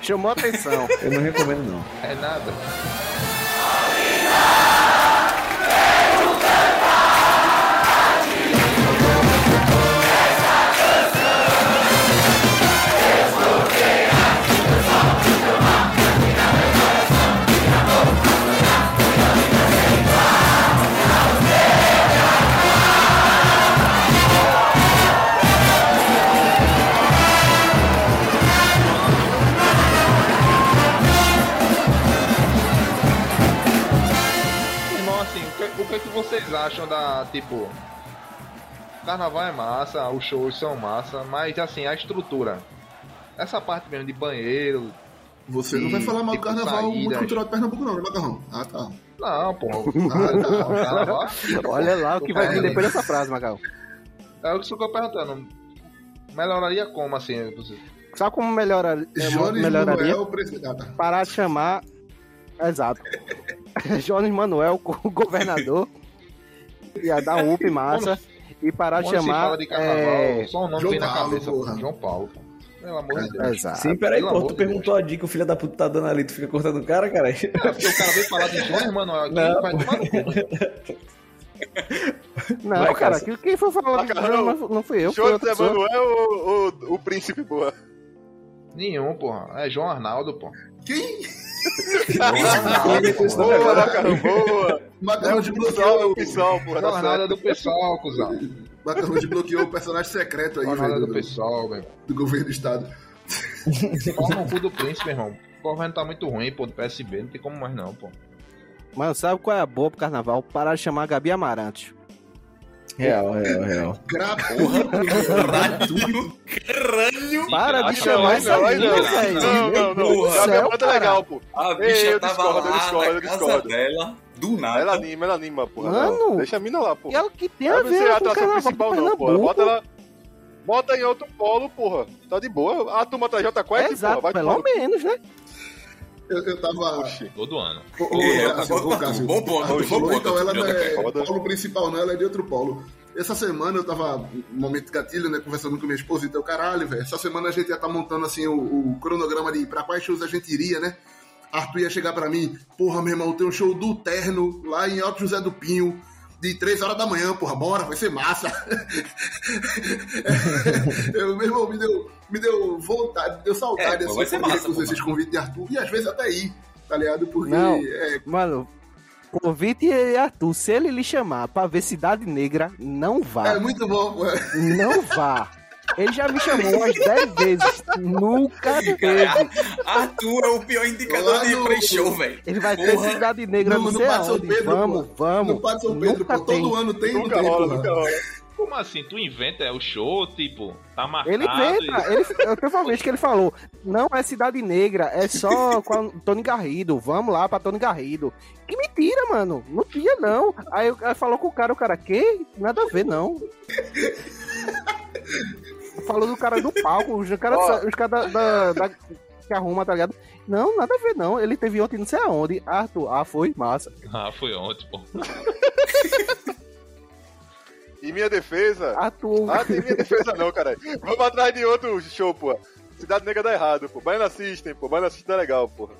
Chamou atenção. Eu não recomendo, não. É nada. Vocês acham da, tipo... Carnaval é massa, os shows são massa, mas assim, a estrutura. Essa parte mesmo de banheiro... Você não vai falar mal do tipo, carnaval saídas. muito cultural de Pernambuco, não, né, Macarrão? Ah, tá. Não, pô. Ah, tá. Olha lá o que vai vir depois dessa frase, Magal. É o que eu tô perguntando. Melhoraria como, assim? você- Sabe como melhora, é, Jones melhoraria? Manuel, presidente. Parar de chamar. Exato. Jones Manuel, o governador. Ia dar um up massa. E parar de chamar. fala de carnaval, é, só o nome João vem na Paulo, cabeça. porra. João Paulo. Pelo amor de Deus. Exato. Sim, peraí, pô, tu de perguntou a dica, o filho da puta tá dando ali, tu fica cortando o cara, cara. É porque o cara veio falar de Jones Manuel aqui, Não, vai tomar no cu. Não, Vai, cara, que- quem foi falar Macarrão. não, não, não fui eu, foi José outra pessoa. Manuel ou, ou o príncipe, porra? Nenhum, porra. É João Arnaldo, pô. Quem? Boa, macarrão, boa. Macarrão É o desbloqueou. Pissol, porra. Certo. do pessoal, cuzão. Macarrão desbloqueou o personagem secreto aí, velho, do do, pessoal, velho. do governo do estado. Forma o cu do príncipe, irmão. O governo tá muito ruim, pô, do PSB. Não tem como mais não, pô. Mano, sabe qual é a boa pro carnaval? Parar de chamar a Gabi Amarante. Real, real, real. Gratuito. Caralho! Para de chamar essa não. velho. Não, não, não. Porra. Gabi Céu, Amanda é legal, pô. A Ei, bicha eu tava discordo, eu lá discordo, eu na casa discordo. dela, do nada. Ela anima, ela anima, porra. Mano. Não. Deixa a mina lá, porra. E ela que tem Não a vai ser ver a com o atração carnaval principal, não, porra. Bota ela. Bota em outro polo, porra. Tá de boa. A turma tá J Quest, Exato, porra. Vai pelo menos, né? Eu, eu tava. Oxi. Todo ano. Ô, É, Cássio, bom ô, Cássio. ponto, bom ponto, Tu bom ponto, então ela não é Foda. polo principal, não, ela é de outro polo. Essa semana eu tava, um momento de gatilho, né, conversando com minha esposa, então, caralho, velho, essa semana a gente ia estar montando, assim, o, o cronograma de pra quais shows a gente iria, né? Arthur ia chegar pra mim, porra, meu irmão, tem um show do Terno lá em Alto José do Pinho, de 3 horas da manhã, porra, bora, vai ser massa. eu, meu irmão, me deu, me deu vontade, me deu saudade, É, assim, vai ser massa, pô, esses convites de Arthur, e às vezes até ir, tá ligado? Porque Não. é, Mano, convite e Arthur, se ele lhe chamar pra ver Cidade Negra, não vá. é muito bom, pô. Não vá. Ele já me chamou umas 10 vezes. Nunca teve. Cara, Arthur é o pior indicador de pre-show, velho. Ele vai ter Porra. Cidade Negra, No- não no São. Pedro, vamos, pô. vamos. No Parque São Pedro, Nunca pô, tem. todo ano tem, Nunca tem, rola, nunca rola. Como assim? Tu inventa é o show, tipo, tá marcado. Ele inventa. Ele, eu teve uma vez que ele falou: não é Cidade Negra, é só com Tony Garrido. Vamos lá pra Tony Garrido. Que mentira, mano. Não tinha, não. Aí, o cara falou com o cara, o cara, que? Nada a ver, não. Falou do cara do palco, os caras Ó. os cara da, da- da- que arruma, tá ligado? Não, nada a ver, não. Ele teve ontem não sei aonde. Arthur, ah, foi massa. Ah, foi ontem, pô. E minha defesa. Arthur. Ah, tem minha defesa não, caralho. Vamos atrás de outro show, pô. Cidade Negra dá errado, pô. Baiana System, pô. Baiana System é legal, porra.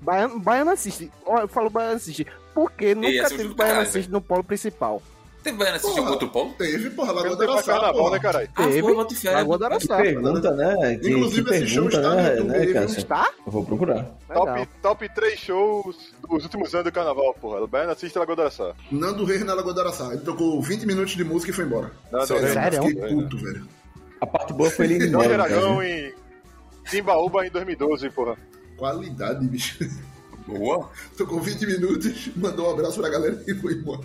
Baiano, Baiano assiste. Olha, eu falo Baiano assiste. Porque nunca é teve Baiano caralho, assiste no polo principal. Teve Baiana assistir Porra. um outro polo? Teve, porra, Lagoa mais Araçá, carnaval, né, caralho? Ah, Teve. fé. Lagoa do Que Araçá. pergunta, né? Que, Inclusive, que esse show está né, né? Cássio? Está? Eu vou procurar. Top, top 3 shows dos últimos anos do carnaval, porra. Baiana System e Lagoa do Araçá. Nando Reis na Lagoa do Araçá. Ele tocou 20 minutos de música e foi embora. Nando Sério. Sério? Fiquei puto, velho. A parte boa foi ele indo Jorge embora. Aragão em Timbaúba em 2012, porra. Qualidade, bicho. Boa. Tocou 20 minutos, mandou um abraço pra galera e foi embora.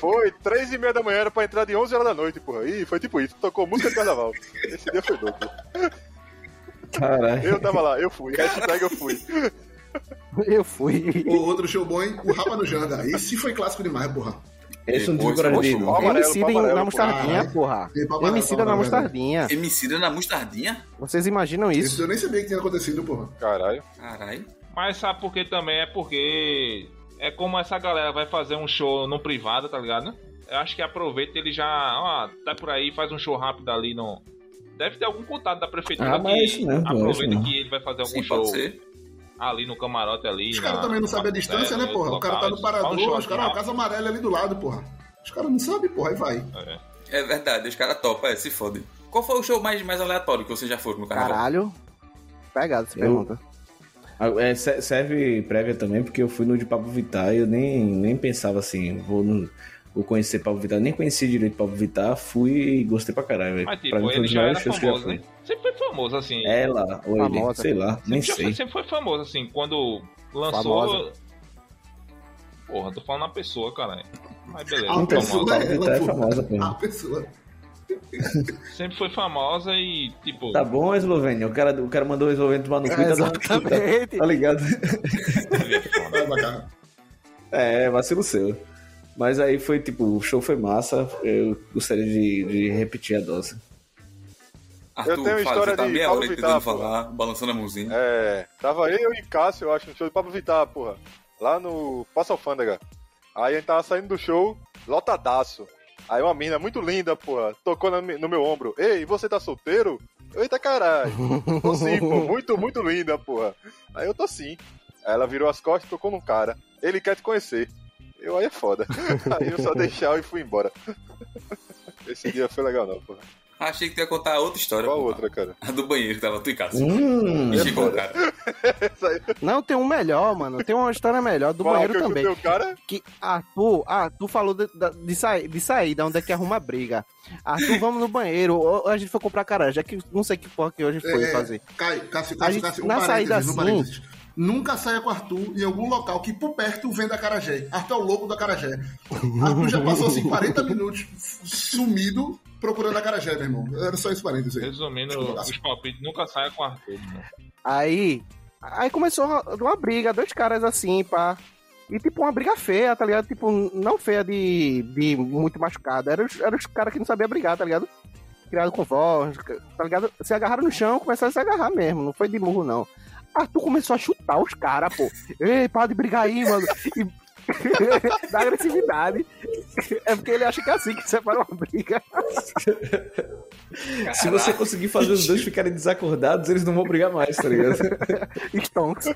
Foi 3 e meia da manhã, era pra entrar de 11 horas da noite, porra. E foi tipo isso, tocou música de carnaval. Esse dia foi doido. Caralho. Eu tava lá, eu fui. Hashtag eu fui. Eu fui. O outro show bom, hein? O Rapa no Janga. Esse foi clássico demais, porra. Esse não coragem poxa, não. Pau amarelo, Emicida pau em- amarelo, na mostardinha, Ah, porra. tem Emicida pau na mostardinha. Emicida na mostardinha? Vocês imaginam Isso isso? eu nem sabia que tinha acontecido, porra. Caralho. Caralho. Mas sabe por que também? É porque é como essa galera vai fazer um show no privado, tá ligado? Eu acho que aproveita ele já, ó, tá por aí, faz um show rápido ali no. Deve ter algum contato da prefeitura Ah, mas é que isso mesmo, é isso aproveita mesmo. que ele vai fazer algum Sim, show pode ser. ali no camarote ali. Os caras também não sabem a distância, Costeira, né, porra? O cara tá no um parador, show os caras, uma casa amarela ali do lado, porra. Os caras não sabem, porra, aí vai. É. É verdade, os caras topam, é, se fodem. Qual foi o show mais, mais aleatório que vocês já foram no carnaval? Caralho. Pegado essa Eu- pergunta. É, se- serve prévia também, porque eu fui no de Pablo Vittar e eu nem, nem pensava assim, vou, no- vou conhecer Pablo Vittar. Nem conhecia direito Pablo Vittar, fui e gostei pra caralho, velho. Mas Pra tipo, mim foi um ele já era famoso, né? Sempre foi famoso, assim. Ela, ou ele, Famosa. sei lá, nem sempre, sei. foi, sempre foi famoso, assim, quando lançou. Famosa. Porra, tô falando a pessoa, caralho. Mas beleza, A pessoa é Vittar é ela, porra. famosa, pô. A pessoa. Sempre foi famosa e, tipo. Tá bom, Eslovênia. O cara, o cara mandou o Eslovênia tomar no cu É, tá exatamente. Tá ligado? é. É, vacilo seu. Mas aí foi tipo, o show foi massa. Eu gostaria de, de repetir a dose. Arthur, Eu tenho uma fala, história você tá de meia Pablo Vittar, falar, balançando a mãozinha. É, tava eu e Cássio, eu acho, no show do Pablo Vittar, porra. Lá no Passo Alfândega. Aí a gente tava saindo do show, lotadaço. Aí uma mina muito linda, porra, tocou no meu ombro. Ei, você tá solteiro? Eita caralho. Tô sim, pô. Muito, muito linda, porra. Aí eu tô sim. Aí ela virou as costas e tocou num cara. Ele quer te conhecer. Eu aí é foda. Aí eu só deixei e fui embora. Esse dia foi legal não, porra. Achei que tu ia contar outra história. Qual porra. outra, cara? A do banheiro, que tava tu e Cássio. Hum, E chegou o cara. Não, tem um melhor, mano. Tem uma história melhor do Qual banheiro que eu também. o cara? Que Arthur, Arthur falou de, da- de, sair, de sair, da onde é que arruma a briga. Arthur, vamos no banheiro. Ou a gente foi comprar caralho, já que não sei que porra que hoje foi É, fazer. Caio, Cássio, A Cássio, gente- Cássio, um na saída assim-. Nunca saia com o Arthur em algum local que por perto venda acarajé. Arthur é o louco do acarajé. Arthur já passou assim 40 minutos sumido procurando acarajé, meu irmão. Era só esse parênteses aí. Resumindo, os palpites nunca saem com Arthur. Né? Aí, aí começou uma, briga, dois caras assim, pá. E tipo, uma briga feia, tá ligado? Tipo, não feia de, de muito machucado. Era os, era os caras que não sabiam brigar, tá ligado? Criado com voz, tá ligado? Se agarraram no chão, começaram a se agarrar mesmo. Não foi de murro, não. Arthur começou a chutar os caras, pô. Ei, para de brigar aí, mano. E... da agressividade. É porque ele acha que é assim que separa uma briga. Se você conseguir fazer os dois ficarem desacordados, eles não vão brigar mais, tá ligado? Stonks.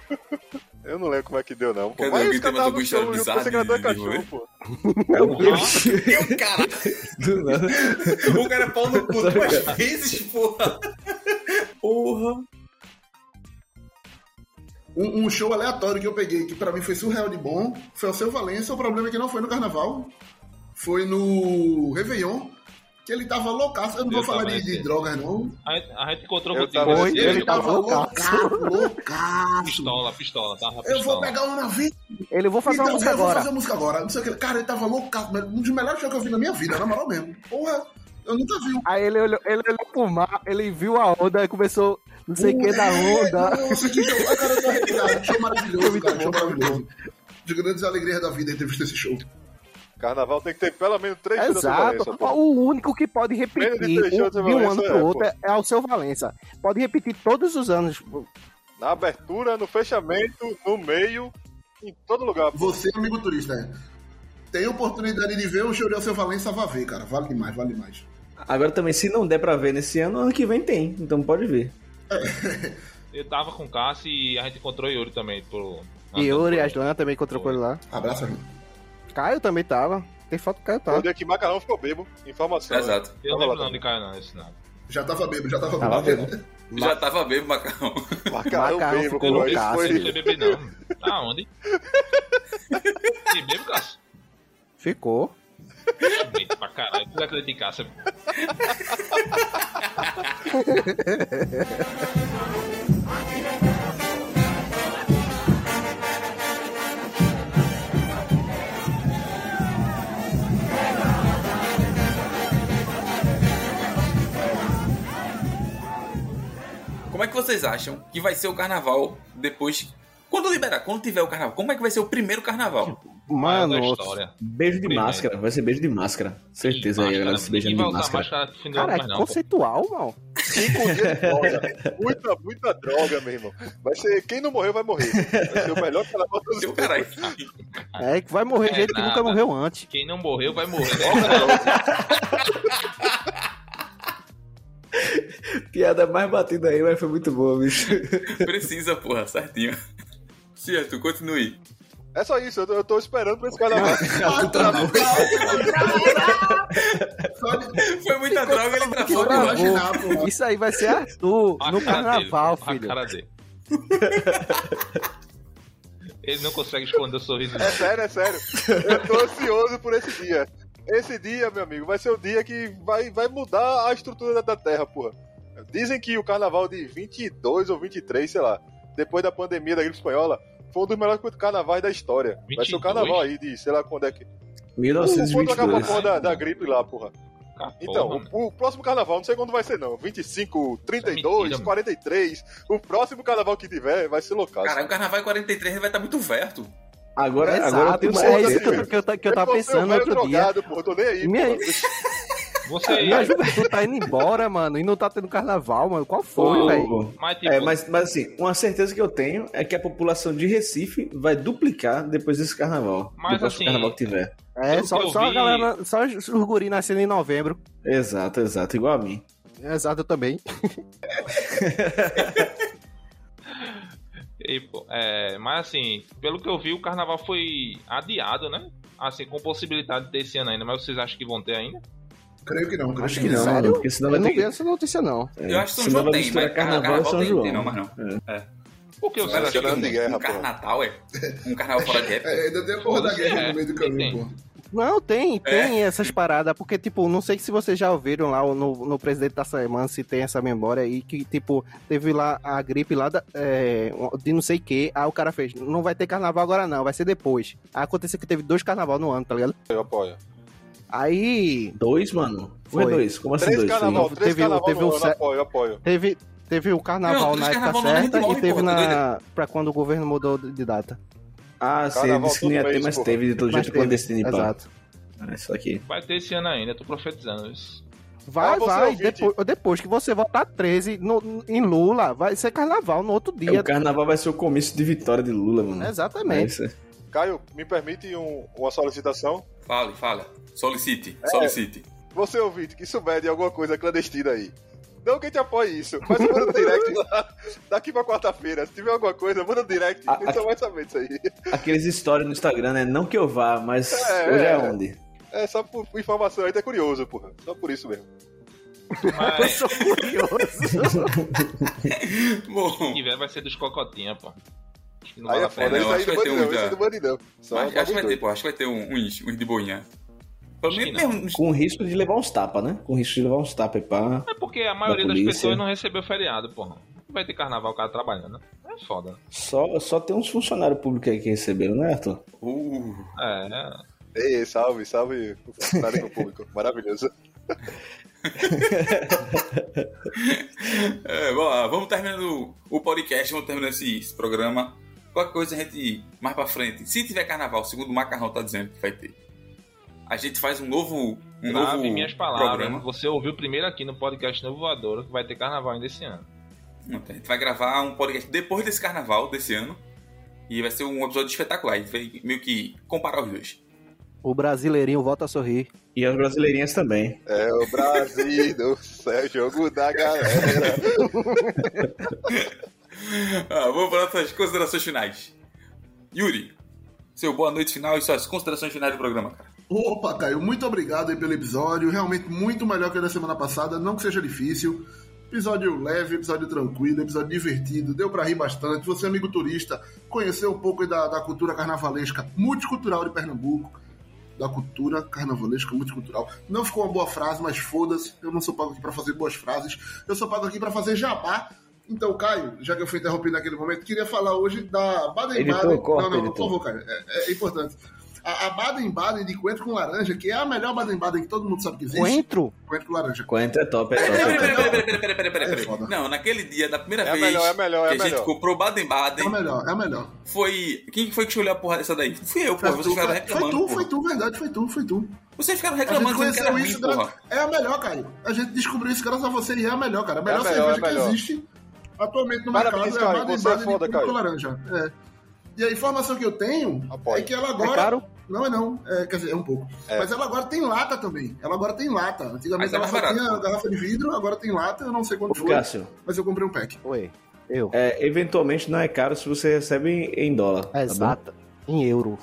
Eu não lembro como é que deu, não. Pô. Mas os caras mais estavam no dois bizarra de- de cachorros, pô. É o? Meu cara, Do nada. o cara é pau no cu duas vezes, porra. Porra. Um, um show aleatório que eu peguei, que pra mim foi surreal de bom, foi o Seu Valença. O problema é que não foi no carnaval, foi no Réveillon, que ele tava loucaço. Eu não vou Eu falar de, de drogas, não. A gente, a gente encontrou Eu contigo. tava ele dia, Ele tava loucaço, loucaço. Pistola, pistola, tava Eu pistola. vou pegar uma vida. Ele, vou fazer uma Então, música eu vou agora. fazer música agora. Não sei o que. Cara, ele tava loucaço. mas Um dos melhores shows que eu vi na minha vida, na moral mesmo. Porra, eu nunca vi. Aí ele olhou, ele olhou pro mar, ele viu a onda e começou não sei o que da onda. Nossa, que show. Ai, cara, eu tô arrepiado. Show maravilhoso, cara. Show maravilhoso. De grandes alegrias da vida ter visto esse show. Carnaval tem que ter pelo menos três shows Exato. O único que pode repetir de de um Valença ano é, pro outro é, é o seu Valença. Pode repetir todos os anos. Na abertura, no fechamento, no meio, em todo lugar. pô. Você, amigo turista, é. Tem oportunidade de ver o show de Alceu Valença, vá ver, cara. Vale demais, vale demais. Agora também, se não der pra ver nesse ano, ano que vem tem. Então pode ver. Eu tava com o Cássio e a gente encontrou o Yuri também. Pro... E Yuri e Aslan também encontrou com ele lá. Abraço, amigo. Caio também tava. Tem foto do Caio Foi o tava. dia que Macarrão ficou bebo. Informação. né? Exato. Eu não Tava lembro não de Caio não, esse não. Já tava bebo, já tava Tava bebo. vendo. Já tava bebo, macarrão. Macarrão, Macarrão bebo, ficou loucaço. Isso Não foi... beber não. Tá onde? E bebo, Cássio? Ficou. Mente pra caralho. Tu acredita em Cássio? Como é que vocês acham que vai ser o carnaval depois. Quando liberar, quando tiver o carnaval, como é que vai ser o primeiro carnaval? Mano, da história. Beijo de Primeiro. máscara. Vai ser beijo de máscara. Certeza aí, galera se beijando de máscara. máscara do cara, é não. pô. conceitual, mano. Cinco dias de droga. Muita, muita droga, meu irmão. Vai ser... Quem não morreu, vai morrer. Vai ser o melhor carnaval Seu caralho. É que vai morrer É gente que nada. nunca morreu antes. Quem não morreu, vai morrer. Né? Piada mais batida aí, mas foi muito boa, bicho. Precisa, porra, certinho. Certo, continue. É só isso, eu tô, eu tô esperando pra esse carnaval. Foi muita droga, ele travou, imaginar, porra. Isso aí vai ser Arthur A no cara carnaval, dele, filho. A cara dele. Ele não consegue esconder o sorriso. É sério, é sério. Eu tô ansioso por esse dia. Esse dia, meu amigo, vai ser o dia que vai, vai mudar a estrutura da, da Terra, porra. Dizem que o carnaval de 22 ou 23, sei lá, depois da pandemia da gripe espanhola, foi um dos melhores carnavais da história. Vai ser o 22? carnaval aí de, sei lá quando é que. Quando acabou a 1922. porra da, da gripe lá, porra. Ah, porra, Então, mano. o, o próximo carnaval, não sei quando vai ser não. 25, 32, Isso é mentira, mano. 43. O próximo carnaval que tiver vai ser local. Cara, o carnaval em 43 ele vai estar muito velho. Agora, Exato, agora eu tenho mas é isso certeza. que eu, que eu, que eu tava pensando outro dia. porra, eu tô nem aí. Minha- Você. Minha juventude tá indo embora, mano, e não tá tendo carnaval, mano. Qual foi, velho? Mas, tipo, É, mas, mas assim, uma certeza que eu tenho é que a população de Recife vai duplicar depois desse carnaval. Mas, do próximo assim, carnaval que tiver. É, só, só a vi- galera, só os guri nascendo em novembro. Exato, exato, igual a mim. Exato, eu também. e, pô, é, mas assim, pelo que eu vi, o carnaval foi adiado, né? Assim, com possibilidade de ter esse ano ainda. Mas vocês acham que vão ter ainda? Creio que não, creio Acho que não, Sério? porque senão Eu vai não ter vi que... essa notícia, não. Eu acho que São João tem, mas carnaval e São tem, João. tem não, mas não. Por que Mas vocês acho acham que de um, guerra, um pô. carnaval, é? Um carnaval fora de época. É, ainda tem a porra da guerra é, no meio do caminho, porra. Não, tem, tem essas paradas, porque, tipo, não sei se vocês já ouviram lá no, no presidente da semana se tem essa memória aí, que, tipo, teve lá a gripe lá da- é, de não sei o que, aí o cara fez, não vai ter carnaval agora não, vai ser depois. Aí aconteceu que teve dois carnaval no ano, tá ligado? Eu apoio. Aí Dois, mano? Foi Foi. dois? Como assim Três dois? carnaval, Teve- três teve- carnaval teve no o ano, se- apoio, apoio. teve, teve o carnaval Não, na época carnaval gente certa morre, e teve porra, na... pra quando o governo mudou de data. Ah, sim, disse que não ia ter, mas porra. teve de todo Mas jeito clandestino e pá. Exato. Ah, Isso aqui. Vai ter esse ano ainda, tô profetizando isso. Vai, Ah, vai. Depois, depois que você votar 13 no, em Lula, vai ser carnaval no outro É, dia. o carnaval vai ser o comício de vitória de Lula, mano. É Exatamente. isso. Caio, me permite um- uma solicitação? Fale, fala. Solicite, É. solicite. Você ouvinte que souber de alguma coisa clandestina aí. Não que a gente apoie isso, mas manda no direct lá, daqui pra quarta-feira. Se tiver alguma coisa, manda no direct. A- A gente só vai saber disso aí. Aqueles stories no Instagram, né? Não que eu vá, mas É, hoje é é. onde? É só por por informação, a gente é curioso, porra. Só por isso mesmo. Eu Mas sou curioso. Bom, se tiver, vai ser dos cocotinha, pô. Acho que não Aí vale é a foda, pena. não, aí acho que vai ter um não, aí acho que vai ter, pô, acho que vai ter um- uns, uns de boinha. Mesmo. Com risco de levar uns tapas, né? Com risco de levar uns tapas pá. É porque a maioria das polícia. pessoas não recebeu feriado, porra. Vai ter carnaval o cara trabalhando. É foda. Só, só tem uns funcionários públicos aí que receberam, né, Arthur? Uh, É, é. Ei, salve, salve o funcionário do público. Maravilhoso. é, bom, ah, vamos terminando o podcast, vamos terminando esse, esse programa. Qualquer coisa a gente, mais pra frente, se tiver carnaval, segundo o Macarrão tá dizendo que vai ter, a gente faz um novo, um Grave novo minhas palavras. programa. Você ouviu primeiro aqui no podcast Novo Voador que vai ter carnaval ainda esse ano. A gente vai gravar um podcast depois desse carnaval desse ano. E vai ser um episódio espetacular. A gente vai meio que comparar os dois. O brasileirinho volta a sorrir. E as brasileirinhas também. É o Brasil do céu, jogo da galera. Ah, vamos para nossas considerações finais. Yuri, seu boa noite final e suas considerações finais do programa, cara. Opa, Caio, muito obrigado aí pelo episódio. Realmente muito melhor que o da semana passada. Não que seja difícil. Episódio leve, episódio tranquilo, episódio divertido. Deu pra rir bastante. Você, amigo turista, conheceu um pouco da, da cultura carnavalesca multicultural de Pernambuco. Da cultura carnavalesca multicultural. Não ficou uma boa frase, mas foda-se. Eu não sou pago aqui pra fazer boas frases. Eu sou pago aqui pra fazer jabá. Então, Caio, já que eu fui interrompido naquele momento, queria falar hoje da Baden-Baden. Não, não, por favor, Caio. É, é importante. A, a Baden-Baden de coentro com laranja, que é a melhor Baden-Baden que todo mundo sabe que existe. Coentro? Coentro com laranja. Coentro é top, é top. Peraí, É peraí, peraí, peraí, peraí, peraí, peraí, É. Não, naquele dia, da primeira É vez melhor, é a melhor, é que a gente melhor. comprou É Baden-Baden, a melhor, é a melhor. foi... Quem foi que escolheu a porra dessa daí? Fui eu. Foi Vocês tu, ficaram foi, reclamando, foi tu, porra. foi tu, verdade, foi tu, foi tu. Vocês ficaram A gente reclamando que era conheceu ruim, isso, porra. é a melhor, Caio. A gente descobriu isso graças a você e é a melhor, cara. A melhor É a melhor, cerveja é que existe atualmente no Parabéns, mercado é é Baden-Baden de coentro com laranja. É. E a informação que eu tenho Apoio. é que ela É agora... caro? Não é não, é, quer dizer, é um pouco. É. Mas ela agora tem lata também. Ela agora tem lata. Antigamente é ela mais só barato. tinha garrafa de vidro, agora tem lata, eu não sei Ô, quanto foi. Cássio, Mas eu comprei um pack. Oi. Eu. é, eventualmente não é caro se você recebe em, em dólar. tá bom? Exato. Em euro.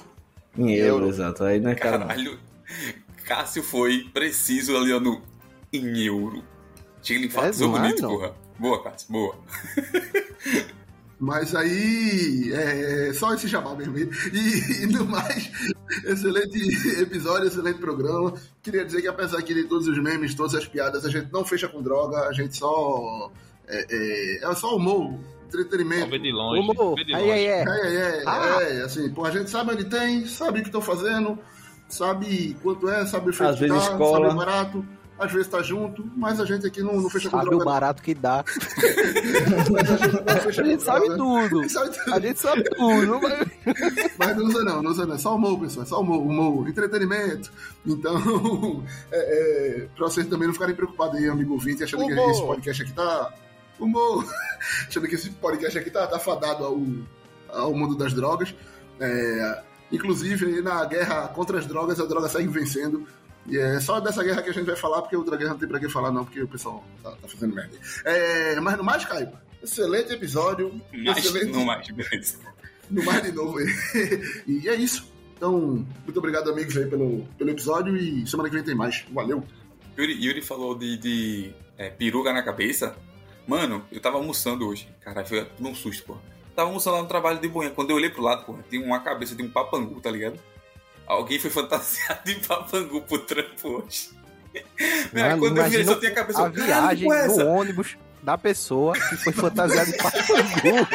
Em euro, Euro. exato. Aí não é caro. não. Caralho. Cássio foi preciso ali no... Em euro. Ele enfatizou É, é, bonito, não. porra. Boa, Cássio, boa. Mas aí, é só esse jabá mesmo. E, e no mais, excelente episódio, excelente programa. Queria dizer que apesar aqui de todos os memes, todas as piadas, a gente não fecha com droga, a gente só. É, é, é só humor, Só entretenimento. vê de longe. Humor. De Aí, longe. aí, é. É, é, Ah. é, assim, pô, a gente sabe onde tem, sabe o que estão fazendo, sabe quanto é, sabe o efeito que cola. sabe o barato, às vezes tá junto, mas a gente aqui não, não fecha Sabe o droga. não. barato que dá. Mas a gente não fecha A gente sabe tudo. A gente sabe tudo. A gente sabe tudo. mas- Mas não usa não, não usa não. É só humor, pessoal. É só humor, humor, entretenimento. Então, é, é, pra vocês também não ficarem preocupados aí, amigo ouvinte, achando que Humor. esse podcast aqui tá... Humor! achando que esse podcast aqui tá, tá fadado ao, ao mundo das drogas. É, inclusive, na guerra contra as drogas, a droga segue vencendo. E é só dessa guerra que a gente vai falar, porque outra guerra não tem pra que falar, não, porque o pessoal tá, tá fazendo merda. É, mas no mais, Caio, excelente episódio. Mais, excelente não mais, beleza. no mais de novo e é isso. Então, muito obrigado, amigos, aí, pelo, pelo episódio e semana que vem tem mais. Valeu. Yuri, Yuri falou de, de é, peruca na cabeça. Mano, eu tava almoçando hoje. Cara, foi um susto, pô. Tava almoçando lá no trabalho de boinha. Quando eu olhei pro lado, pô, tem uma cabeça de um papangu, tá ligado? Alguém foi fantasiado de papangu pro trampo hoje. Mano, quando eu vi, só a cabeça. a "Caralho, viagem é no essa?" ônibus da pessoa que foi fantasiada de papangu.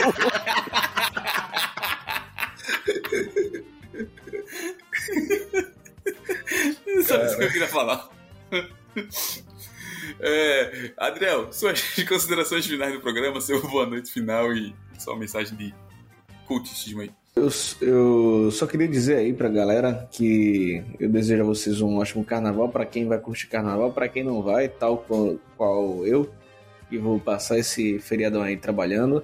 Só isso que eu queria falar. É, Adriel, suas considerações finais do programa, seu boa noite final e sua mensagem de cultismo aí. Eu, eu só queria dizer aí pra galera que eu desejo a vocês um ótimo carnaval pra quem vai curtir carnaval, pra quem não vai, tal qual, qual eu, que vou passar esse feriadão aí trabalhando,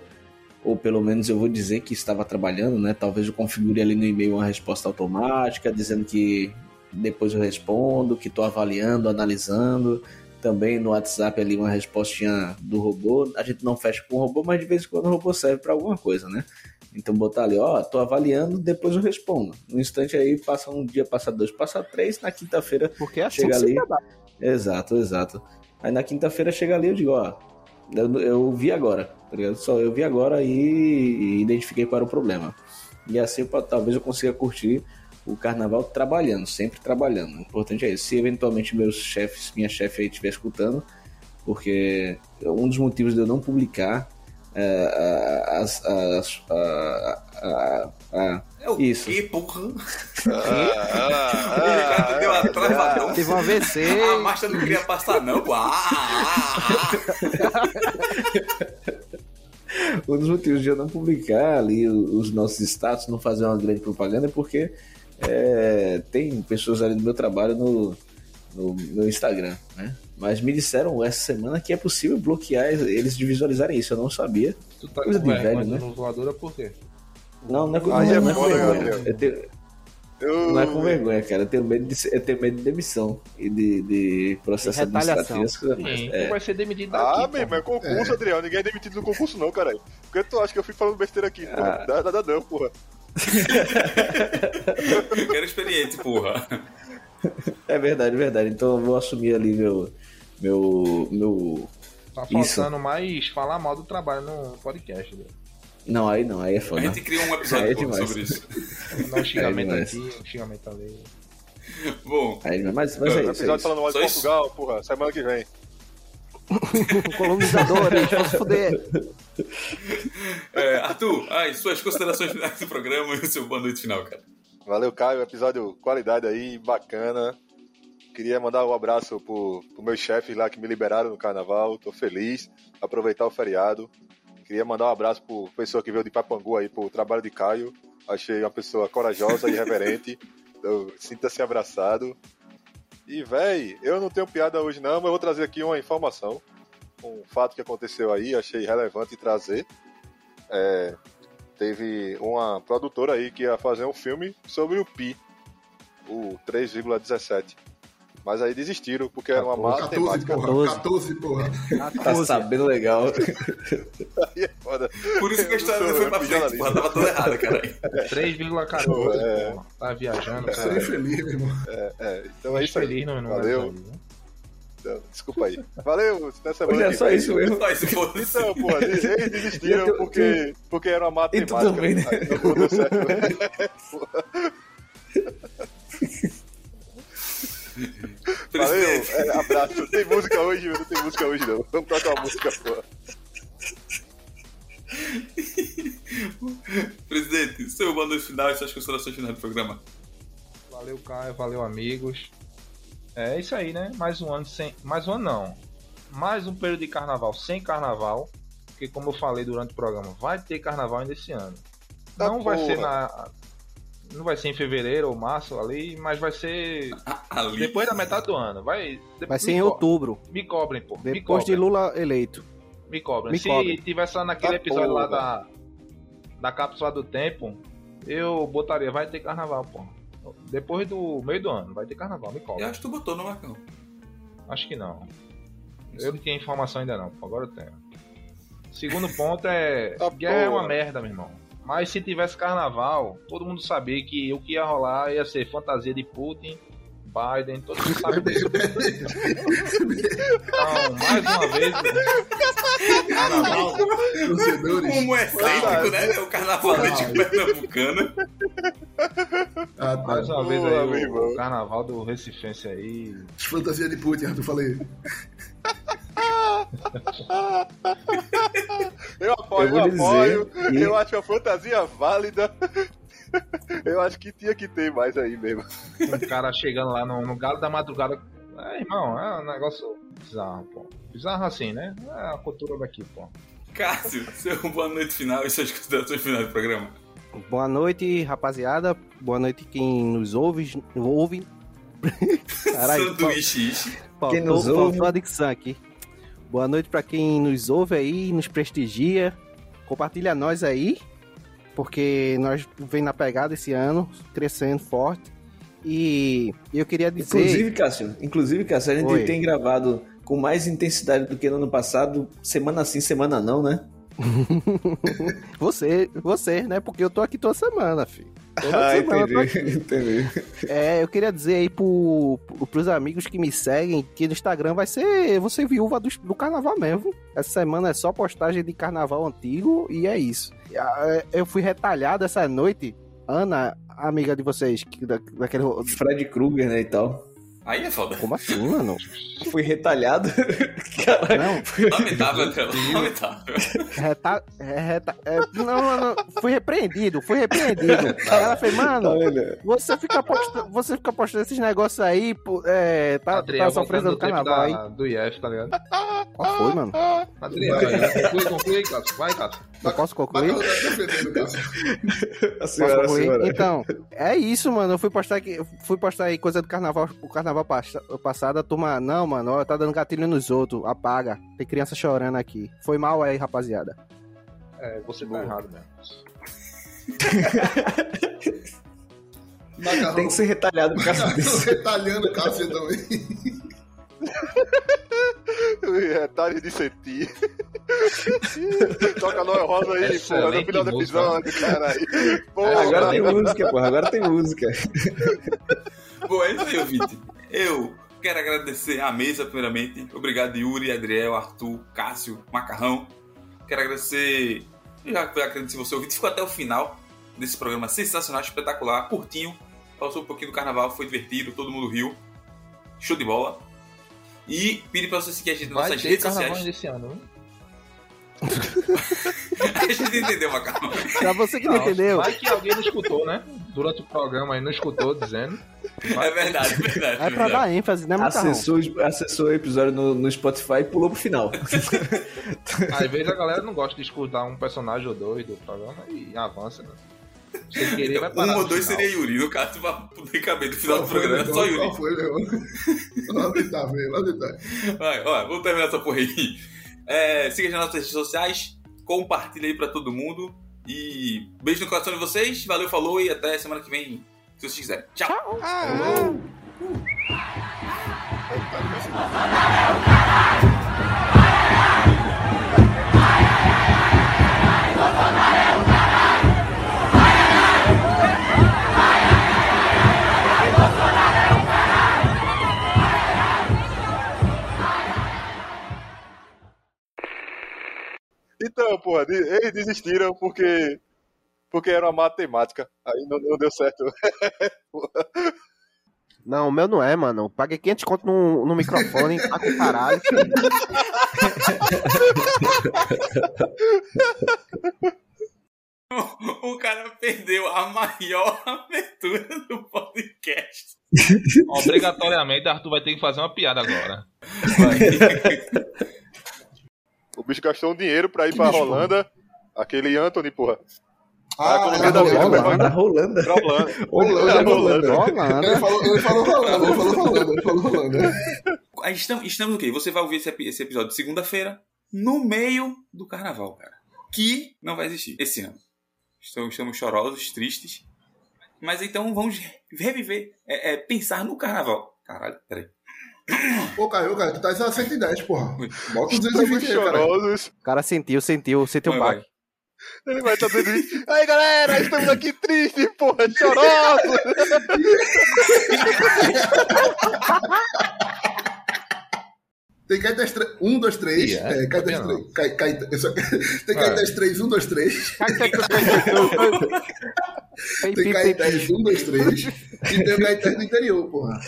ou pelo menos eu vou dizer que estava trabalhando, né? Talvez eu configure ali no e-mail uma resposta automática dizendo que depois eu respondo, que tô avaliando, analisando. Também no WhatsApp ali uma respostinha do robô. A gente não fecha com o robô, mas de vez em quando o robô serve para alguma coisa, né? Então botar ali, ó, tô avaliando, depois eu respondo. No instante aí passa um dia, passa dois, passa três, na quinta-feira Porque é assim chega ali. Exato, exato. Aí na quinta-feira chega ali eu digo, ó, eu, eu vi agora, tá ligado? Só eu vi agora e, identifiquei qual era o problema. E assim eu- talvez eu consiga curtir o carnaval trabalhando, sempre trabalhando. O importante é isso. Se eventualmente meus chefes, minha chefe aí estiver escutando, porque um dos motivos de eu não publicar as, as, a- a- a- É o Isso. quê, porra? Ah, o Ricardo deu uma travadão. Teve um AVC. A marcha não queria passar, não. Ah, ah, ah. Um dos motivos de eu não publicar ali os nossos status, não fazer uma grande propaganda, é porque é, tem pessoas ali do meu trabalho no, no meu Instagram, né? Mas me disseram essa semana que é possível bloquear eles de visualizarem isso. Eu não sabia. Tu tá Coisa com de vergonha velho, né? no voadora por quê? Não, não é com, não, é não é com vergonha. Eu tenho- Eu... não é com vergonha, cara. Eu tenho medo de, eu tenho medo de demissão e de, de processo retaliação. administrativo. É. vai ser demitido Ah, daqui. mesmo, é concurso, Adriel. Ninguém é demitido no concurso, não, caralho. Por que tu acha que eu fico falando besteira aqui? Ah. dá, dá, dá, não, porra. Eu quero experiente, porra. É verdade, verdade. Então eu vou assumir ali meu. Meu. meu... Tá Isso. faltando mais falar mal do trabalho no podcast. né? Não, aí não, aí é A foda. gente cria um Aí episódio é sobre isso. Não um xingamento É aqui, um xingamento ali. Bom, Aí, mas, mas é Um isso. É episódio isso. falando mal de isso? Portugal, porra. Semana que vem. Colonizadores, vamos foder. é, Arthur, ai, suas considerações finais do programa e o seu boa noite final, cara. Valeu, Caio. Episódio qualidade aí, bacana. Queria mandar um abraço pro, pro meus chefes lá que me liberaram no carnaval. Tô feliz. Aproveitar o feriado. Queria mandar um abraço pro pessoa que veio de Papangu aí pro trabalho de Caio. Achei uma pessoa corajosa e reverente. Sinta-se abraçado. E, véi, eu não tenho piada hoje não, mas eu vou trazer aqui uma informação. Um fato que aconteceu aí, achei relevante trazer. É, teve uma produtora aí que ia fazer um filme sobre o Pi, o 3,17. Mas aí desistiram, porque era uma má 14, temática. porra. 14, porra. Tá sabendo legal. Aí é foda. Por isso que a história não foi pra frente, porra. Tava toda errada, cara. 3,14. É. porra. Tá viajando, cara. feliz, meu irmão. É, então é isso aí. Feliz no, no Valeu. episódio, né? Então, Desculpa aí. Valeu, até semana Hoje é só isso mesmo. Só isso, foda-se. Então, porra, eles desistiram tu- porque, porque era uma E tu matemática. também, né? Aí não deu certo. Valeu, é, abraço. Tem música hoje, não tem música hoje não. Vamos tocar uma música, porra. presidente, seu boa noite final e suas considerações finais do programa. Valeu, Caio. Valeu, amigos. É isso aí, né? Mais um ano sem. Mais um ano não. Mais um período de carnaval sem carnaval. Porque, como eu falei durante o programa, vai ter carnaval ainda esse ano. Tá não vai porra. ser na. Não vai ser em fevereiro ou março ali, mas vai ser Ali. depois da metade do ano. Vai, Vai ser em outubro, Me cobrem, pô. me depois de cobrem. Lula eleito. Me cobrem. Me Se cobrem. tivesse lá naquele Tá episódio lá porra. da, da cápsula do tempo, eu botaria, vai ter carnaval, pô. Depois do meio do ano, vai ter carnaval, me Eu cobrem. acho que tu botou no Marcão. Acho que não. Eu não tinha informação ainda não, pô. agora eu tenho. Segundo ponto é. Tá guerra é uma merda, meu irmão. Mas se tivesse carnaval, todo mundo sabia que o que ia rolar ia ser fantasia de Putin, Biden, todo mundo sabe disso. Então, mais uma vez, carnaval. Torcedores. Como é excêntrico, né? O carnavalesco pernambucano. Ah, tá. Mais uma vez Boa, aí meu o, irmão. o carnaval do Recifense aí. Fantasia de Putin, Arthur, falei. Eu apoio, Eu eu, apoio. que- Eu acho a fantasia válida. Eu acho que tinha que ter mais aí mesmo. Um cara chegando lá no, no galo da madrugada. É, irmão, é um negócio bizarro, pô. Bizarro assim, né? É a cultura daqui, pô. Cássio, seu boa noite final e suas considerações finais do programa. Boa noite, rapaziada. Boa noite quem nos ouve. ouve. Caralho, Sanduíche. faltou, Quem nos faltou ouve. a dicção aqui. Boa noite pra quem nos ouve aí, nos prestigia. Compartilha nós aí, porque nós vem na pegada esse ano, crescendo forte. E eu queria dizer. Inclusive, Cássio, inclusive, Cássio, a gente Oi. tem gravado com mais intensidade do que no ano passado, semana sim, semana não, né? Você, você, né? Porque eu tô aqui toda semana, filho. Toda Ah, semana entendi, entendi. É, eu queria dizer aí pro, pro, pros amigos que me seguem que no Instagram vai ser você viúva do, do carnaval mesmo. Essa semana é só postagem de carnaval antigo e é isso. Ah, Eu fui retalhado essa noite. Ana, amiga de vocês, que da, daquele. Fred Krueger, né, e tal. Aí é foda. Como assim, mano? Fui retalhado. Caralho. Não, Lamentável, André. Lamentável. reta, é, reta, é, não, mano, fui repreendido, fui repreendido. Aí ela fez, Tá mano, vendo? você fica postando, você fica postando esses negócios aí, é, tá, Adriel tá sofrendo do carnaval aí. da- do IF, tá ligado? Qual foi, mano? Adriel, conclui, conclui, Cássio. Vai, Cássio. Eu posso concluir? A Posso senhora, a concluir? Então, é isso, mano. Eu fui postar aqui, eu fui postar aí coisa do carnaval, o carnaval passa- passado, a turma, não, mano, ó, tá dando gatilho nos outros, apaga. Tem criança chorando aqui. Foi mal aí, rapaziada. É, você tá errado mesmo. Macarrão. Tem que ser retalhado por causa Tô disso. retalhando o Cássio também. Retalho É, de sentir. Toca Noel Rosa aí, porra, no final do episódio, caralho. Porra, Agora tem música, porra. Agora tem música. Bom, é isso aí, ouvinte. Eu quero agradecer a mesa, primeiramente. Obrigado, Yuri, Adriel, Arthur, Cássio, Macarrão. Quero agradecer. Eu já agradeci você, ouvinte. Ficou até o final desse programa sensacional, espetacular, curtinho. Passou um pouquinho do carnaval, foi divertido, todo mundo riu. Show de bola. E pedi pra você seguir a gente nas Vai nossas redes sociais. desse ano, a gente entendeu, Macarrão. Pra você que não, entendeu, Vai que alguém não escutou, né? Durante o programa aí não escutou dizendo. É verdade, é verdade. é pra verdade. dar ênfase, né, Macarrão? Acessou, acessou o episódio no, no Spotify e pulou pro final. Às vezes a galera não gosta de escutar um personagem ou dois do programa e avança, né? Sem querer vai parar Um ou dois final. seria Yuri. No caso, pra poder caber no final Qual do foi, programa, é só? Yuri. Qual foi, meu irmão? Lamentável, lamentável. Vai, ó, vamos terminar essa porra aí. É, siga as nossas redes sociais, compartilha aí pra todo mundo. E beijo no coração de vocês. Valeu, falou e até semana que vem, se vocês quiserem. Tchau. Então, desistiram porque. Porque era uma matemática. Aí não, não deu certo. Não, o meu não é, mano. Paguei 500 conto no, no microfone, tá com caralho. O cara perdeu a maior abertura do podcast. Obrigatoriamente, Arthur vai ter que fazer uma piada agora. Vai. O bicho gastou um dinheiro pra ir Que pra bicho, Rolanda. Aquele Anthony, porra. Ah, economia é da vida vai Rolanda, Rolanda. Pra Rolanda. Rolanda, É Rolanda. Rolanda. Ele falou, ele falou rolando, ele falou rolando, ele falou rolando. Aí Estamos, estamos o quê? Você vai ouvir esse, esse episódio segunda-feira, no meio do carnaval, cara. Que não vai existir esse ano. Estamos, estamos chorosos, tristes. Mas então vamos reviver, é, é, pensar no carnaval. Caralho, peraí. Ô, Caio, cara, tu tá a 110, porra. Bota os Estamos 220 aí, cara. chorosos. O cara sentiu, sentiu, sentiu o baque. Ele vai estar isso. Aí, galera, estamos aqui tristes, porra, chorosos. Tem Caetés 3. 1, 2, 3. Ih, é? Sabia 3. Cai- Cai- só- Tem. Caetés 3, 1, 2, 3. Tem Caetés 1, 2, 3. E tem o Caetés do interior, porra.